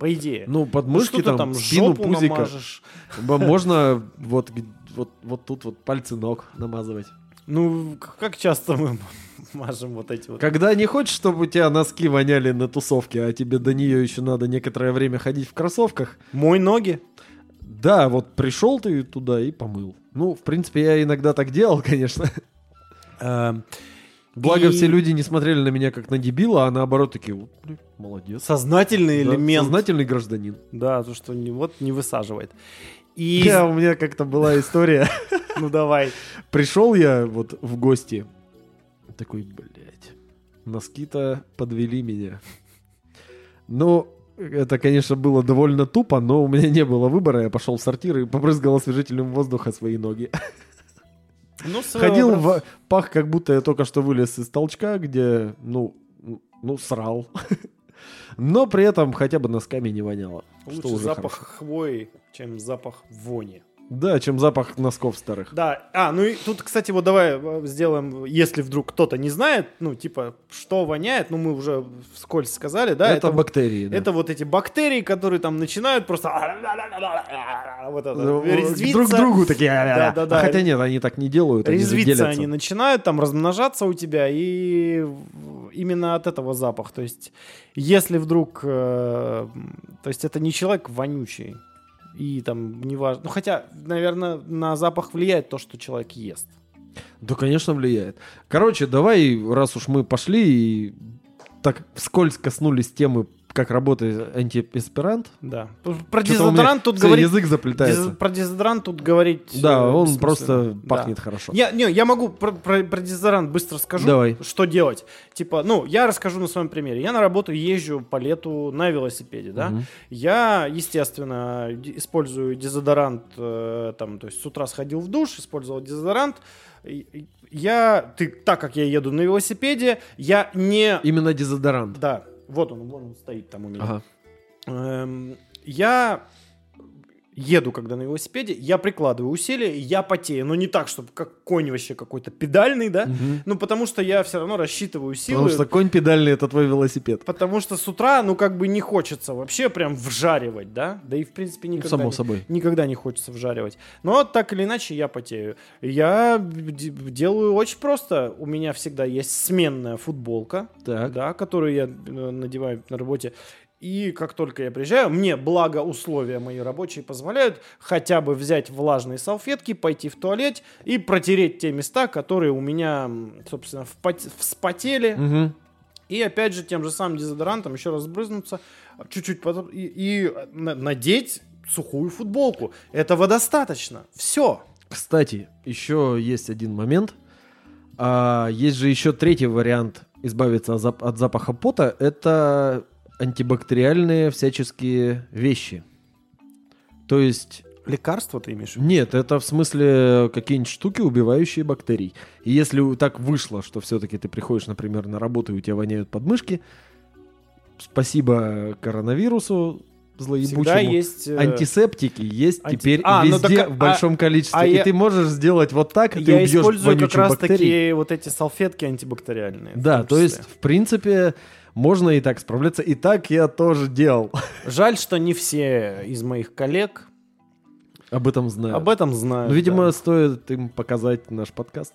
По идее. Ну, Ну, подмышки что ты там, спину, жопу пузика. намажешь. Можно вот, вот, вот тут вот пальцы ног намазывать. Ну, как часто мы мажем вот эти вот. Когда не хочешь, чтобы у тебя носки воняли на тусовке, а тебе до нее еще надо некоторое время ходить в кроссовках, Мой ноги. да, вот пришел ты туда и помыл. Ну, в принципе, я иногда так делал, конечно. Эм, Благо, И- все люди не смотрели на меня как на дебила, а наоборот такие, «Вот, блин, молодец. Сознательный Да, элемент. Сознательный гражданин. Да, то, что не, вот не высаживает. И... Я, у меня как-то была история. Ну, давай. Пришел я вот в гости. Такой, блядь, носки-то подвели меня. Ну, это, конечно, было довольно тупо, но у меня не было выбора. Я пошел в сортир и побрызгал освежителем воздуха свои ноги. Ну, Ходил в пах, как будто я только что вылез из толчка, где, ну, ну, срал. Но при этом хотя бы носками не воняло. что Лучше запах хорошо. хвои, чем запах вони. Да, чем запах носков старых. Да, а, ну и тут, кстати, вот давай э, сделаем, если вдруг кто-то не знает, ну, типа, что воняет, ну, мы уже вскользь сказали, да, это, вот- бактерии. да. это вот эти бактерии, которые там начинают просто вот это, Ну, резвиться. друг другу такие. Да, да, да. А хотя нет, они так не делают. они Резвиться делятся. они начинают, там размножаться у тебя, и именно от этого запах. То есть, если вдруг, э, то есть это не человек вонючий, и там неважно, ну хотя, наверное, на запах влияет то, что человек ест. Да, конечно, влияет. Короче, давай, раз уж мы пошли и так вскользь коснулись темы, как работает антиперспирант. Да. Про дезодорант тут говорить. язык заплетается. дез- Про дезодорант тут говорить. Да, э, он просто Да. пахнет хорошо. Я, не, я могу про, про- про дезодорант быстро скажу, Давай. что делать. Типа, ну, я расскажу на своем примере. Я на работу езжу по лету на велосипеде, да. Мгм. Я, естественно, использую дезодорант, э, там, то есть с утра сходил в душ, использовал дезодорант. Я, ты, так как я еду на велосипеде, я не... Именно дезодорант. Да, вот он, вон он стоит там у меня. Ага. Эм, я еду, когда на велосипеде, я прикладываю усилия, я потею. Но не так, чтобы как конь вообще какой-то педальный, да? Мгм. Ну, потому что я все равно рассчитываю силы. Потому что конь педальный это твой велосипед. Потому что с утра, ну, как бы не хочется вообще прям вжаривать, да? Да и, в принципе, Ну, никогда, само не, собой. никогда не хочется вжаривать. Но так или иначе я потею. Я делаю очень просто. У меня всегда есть сменная футболка, Так. да, которую я э, надеваю на работе. И как только я приезжаю, мне, благо условия мои рабочие позволяют хотя бы взять влажные салфетки, пойти в туалет и протереть те места, которые у меня, собственно, вспотели Мгм. И опять же тем же самым дезодорантом еще раз сбрызнуться, чуть-чуть потом, и, и на- надеть сухую футболку. Этого достаточно. Все. Кстати, еще есть один момент. А, есть же еще третий вариант избавиться от запаха пота. Это антибактериальные всяческие вещи. То есть Лекарство ты имеешь? Нет, это в смысле какие-нибудь штуки, убивающие бактерий. И если так вышло, что все-таки ты приходишь, например, на работу, и у тебя воняют подмышки, спасибо коронавирусу злоебучему. Всегда есть... э, Антисептики есть анти- теперь А, ну везде так, а- в большом количестве. а и я- ты можешь сделать вот так, и ты Я убьешь использую как раз бактерию. таки вот эти салфетки антибактериальные. Да, то есть, в принципе, можно и так справляться. И так я тоже делал. Жаль, что не все из моих коллег Об этом знаю. об этом знают. Ну, видимо, да. стоит им показать наш подкаст.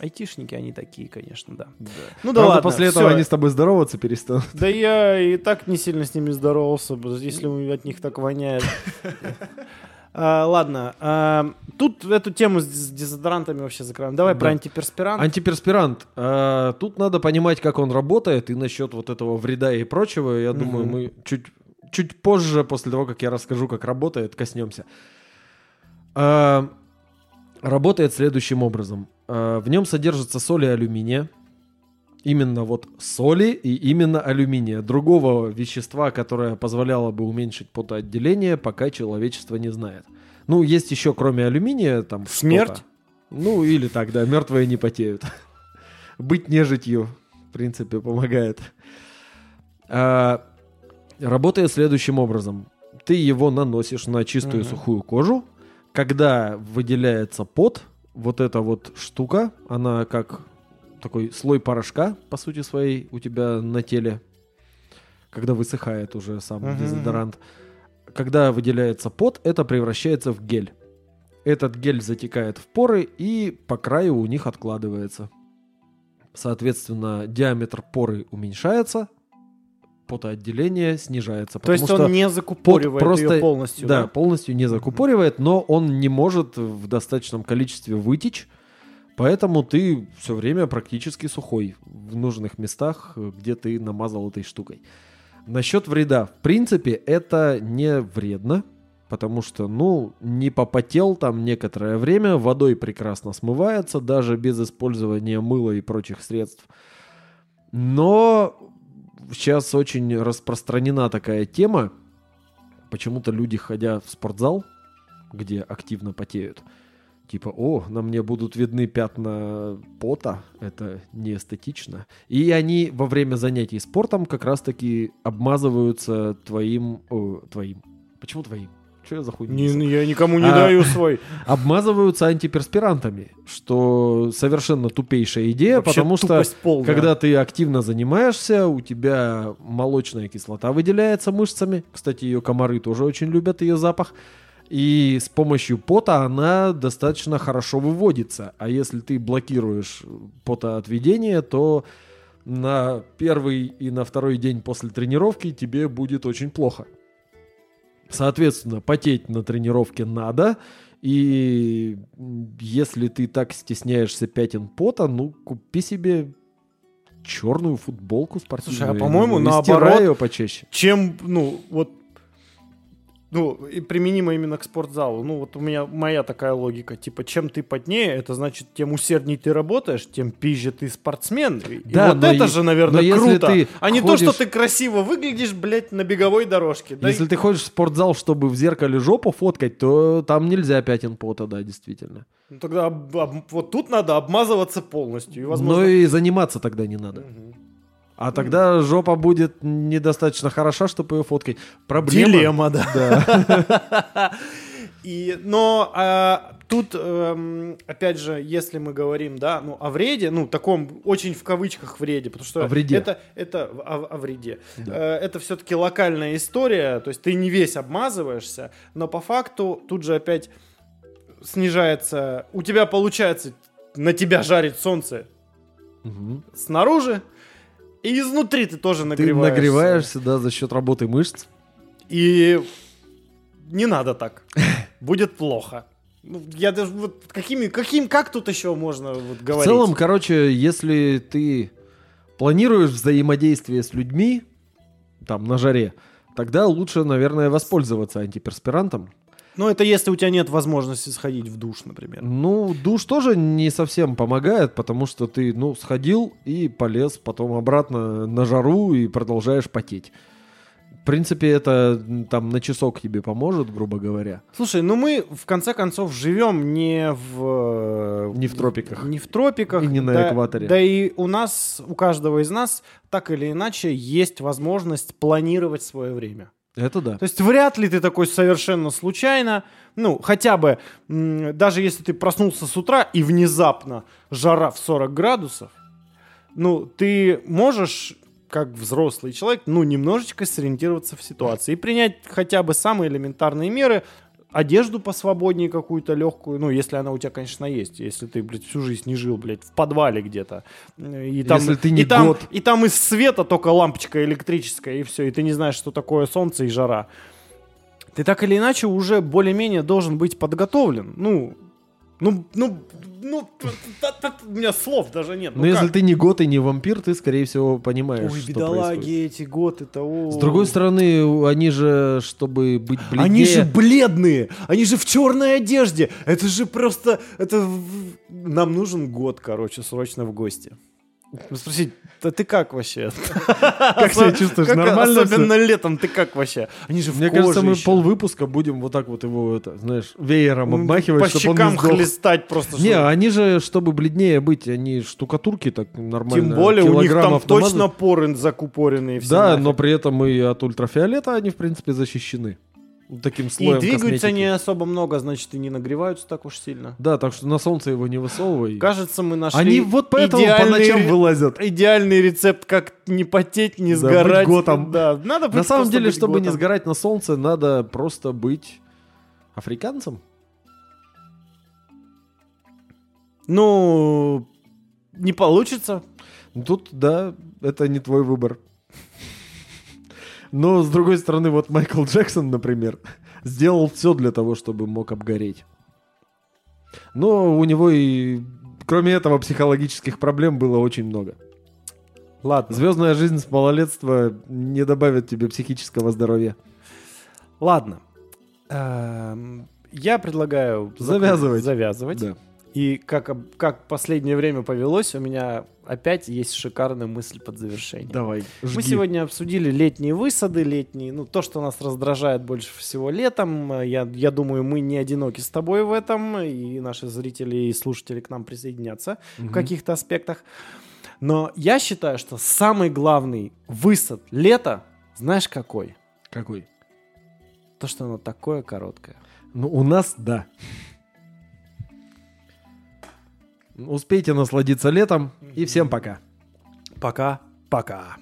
Айтишники они такие, конечно, да. Ну Ну да Правда, ладно, после этого они с тобой здороваться перестанут. Да я и так не сильно с ними здоровался, если от них так воняет. А, Ладно, а, тут эту тему с дезодорантами вообще закроем. Давай Да. про антиперспирант. Антиперспирант. а, тут надо понимать, как он работает, и насчет вот этого вреда и прочего, я Мгм. думаю, мы чуть, чуть позже, после того, как я расскажу, как работает, коснемся. А, работает следующим образом. А, в нем содержатся соли алюминия. Именно вот соли и именно алюминия. Другого вещества, которое позволяло бы уменьшить потоотделение, пока человечество не знает. Ну, есть еще, кроме алюминия, там Смерть? Ну, или так, да, мертвые не потеют. Быть нежитью, в принципе, помогает. А, работает следующим образом. Ты его наносишь на чистую Мгм. сухую кожу. Когда выделяется пот, вот эта вот штука, она как такой слой порошка, по сути своей, у тебя на теле, когда высыхает уже сам Мгм, дезодорант. Когда выделяется пот, это превращается в гель. Этот гель затекает в поры и по краю у них откладывается. Соответственно, диаметр поры уменьшается, потоотделение снижается. То есть он не закупоривает просто- ее полностью, да, да? полностью не закупоривает, но он не может в достаточном количестве вытечь, поэтому ты все время практически сухой в нужных местах, где ты намазал этой штукой. Насчет вреда. В принципе, это не вредно, потому что, ну, не попотел там некоторое время, водой прекрасно смывается, даже без использования мыла и прочих средств. Но сейчас очень распространена такая тема, почему-то люди, ходя в спортзал, где активно потеют, типа, о, на мне будут видны пятна пота, это не эстетично. И они во время занятий спортом как раз-таки обмазываются твоим... о, твоим. Почему твоим? Что я за хуйню Не- несу? я никому не А. даю свой. Обмазываются антиперспирантами, что совершенно тупейшая идея, Вообще потому что полная. когда ты активно занимаешься, у тебя молочная кислота выделяется мышцами. Кстати, ее комары тоже очень любят ее запах. И с помощью пота она достаточно хорошо выводится. А если ты блокируешь потоотведение, то на первый и на второй день после тренировки тебе будет очень плохо. Соответственно, потеть на тренировке надо. И если ты так стесняешься пятен пота, ну, купи себе черную футболку спортивную. Слушай, а по-моему, наоборот. ее почаще. чем, ну, вот, ну, и применимо именно к спортзалу. Ну, вот у меня моя такая логика. Типа, чем ты потнее, это значит, тем усерднее ты работаешь, тем пизже ты спортсмен. И Да, вот это и- же, наверное, круто. ты а не то, ходишь- что ты красиво выглядишь, блядь, на беговой дорожке. Да Если и- ты ходишь в спортзал, чтобы в зеркале жопу фоткать, то там нельзя пятен пота, да, действительно. Ну, тогда об- об- вот тут надо обмазываться полностью. И, возможно... Но и заниматься тогда не надо. Мгм. А тогда жопа будет недостаточно хороша, чтобы ее фоткать. Проблема. Дилемма, да. И, но а, тут, эм, опять же, если мы говорим, да, ну, о вреде, ну, таком очень в кавычках вреде, потому что О вреде. это, это о, о вреде. Да. Э, это все-таки локальная история, то есть ты не весь обмазываешься, но по факту тут же опять снижается, у тебя получается, на тебя жарит солнце Мгм. снаружи, и изнутри ты тоже Ты нагреваешься. нагреваешься, да, за счет работы мышц. И не надо так. Будет плохо. Ну, я даже вот какими, каким, как тут еще можно вот В говорить? целом, короче, если ты планируешь взаимодействие с людьми, там, на жаре, тогда лучше, наверное, воспользоваться антиперспирантом. Ну, это если у тебя нет возможности сходить в душ, например. Ну, душ тоже не совсем помогает, потому что ты, ну, сходил и полез потом обратно на жару и продолжаешь потеть. В принципе, это там на часок тебе поможет, грубо говоря. Слушай, ну мы в конце концов живем не в... Не в тропиках. Не в тропиках. И не на да- экваторе. Да и у нас, у каждого из нас, так или иначе, есть возможность планировать свое время. Это да. То есть вряд ли ты такой совершенно случайно, ну, хотя бы, даже если ты проснулся с утра и внезапно жара в 40 градусов, ну, ты можешь, как взрослый человек, ну, немножечко сориентироваться в ситуации и принять хотя бы самые элементарные меры, одежду посвободнее какую-то легкую, ну, если она у тебя, конечно, есть, если ты, блядь, всю жизнь не жил, блядь, в подвале где-то. И там, Если ты не и там, год. и там из света только лампочка электрическая, и все, и ты не знаешь, что такое солнце и жара. Ты так или иначе уже более-менее должен быть подготовлен. Ну, ну, ну, ну, у меня слов даже нет. Но Ну если ты не год и не вампир, ты, скорее всего, понимаешь, Ой, что бедолаги происходит. эти год, это... о. С другой стороны, они же, чтобы быть бледнее... Они же бледные, они же в черной одежде. Это же просто, это нам нужен год, короче, срочно в гости. Ну, Спросить, да ты как вообще? Как себя чувствуешь? Нормально Особенно летом, ты как вообще? Они же в Мне кажется, мы пол выпуска будем вот так вот его, знаешь, веером Ну, обмахивать, По щекам хлестать просто. Не, они же, чтобы бледнее быть, они штукатурки так нормально. Тем более у них там точно поры закупоренные Да, но при этом и от ультрафиолета они, в принципе, защищены. Таким И слоем двигаются косметики. не особо много, значит, и не нагреваются так уж сильно. Да, так что на солнце его не высовывай. Кажется, мы нашли Они вот поэтому по ночам ре- вылазят. идеальный рецепт, как не потеть, не Да, сгорать. быть готом. Да, надо быть На самом деле, быть чтобы не готом. сгорать на солнце, надо просто быть африканцем. Ну, не получится. Тут, да, это не твой выбор. Но, с другой стороны, вот Майкл Джексон, например, сделал все для того, чтобы мог обгореть. Но у него и, кроме этого, психологических проблем было очень много. Ладно. Звездная жизнь с малолетства не добавит тебе психического здоровья. Ладно. Эм, Я предлагаю Завязывать. завязывать. Да. И как, как последнее время повелось, у меня опять есть шикарная мысль под завершение. Давай, Мы сегодня обсудили летние высады, летние, ну, то, что нас раздражает больше всего летом. Я, я думаю, мы не одиноки с тобой в этом, и наши зрители и слушатели к нам присоединятся в каких-то аспектах. Но я считаю, что самый главный высад лета, знаешь какой? Какой? То, что оно такое короткое. Ну, у нас да. Успейте насладиться летом и всем пока. Пока-пока.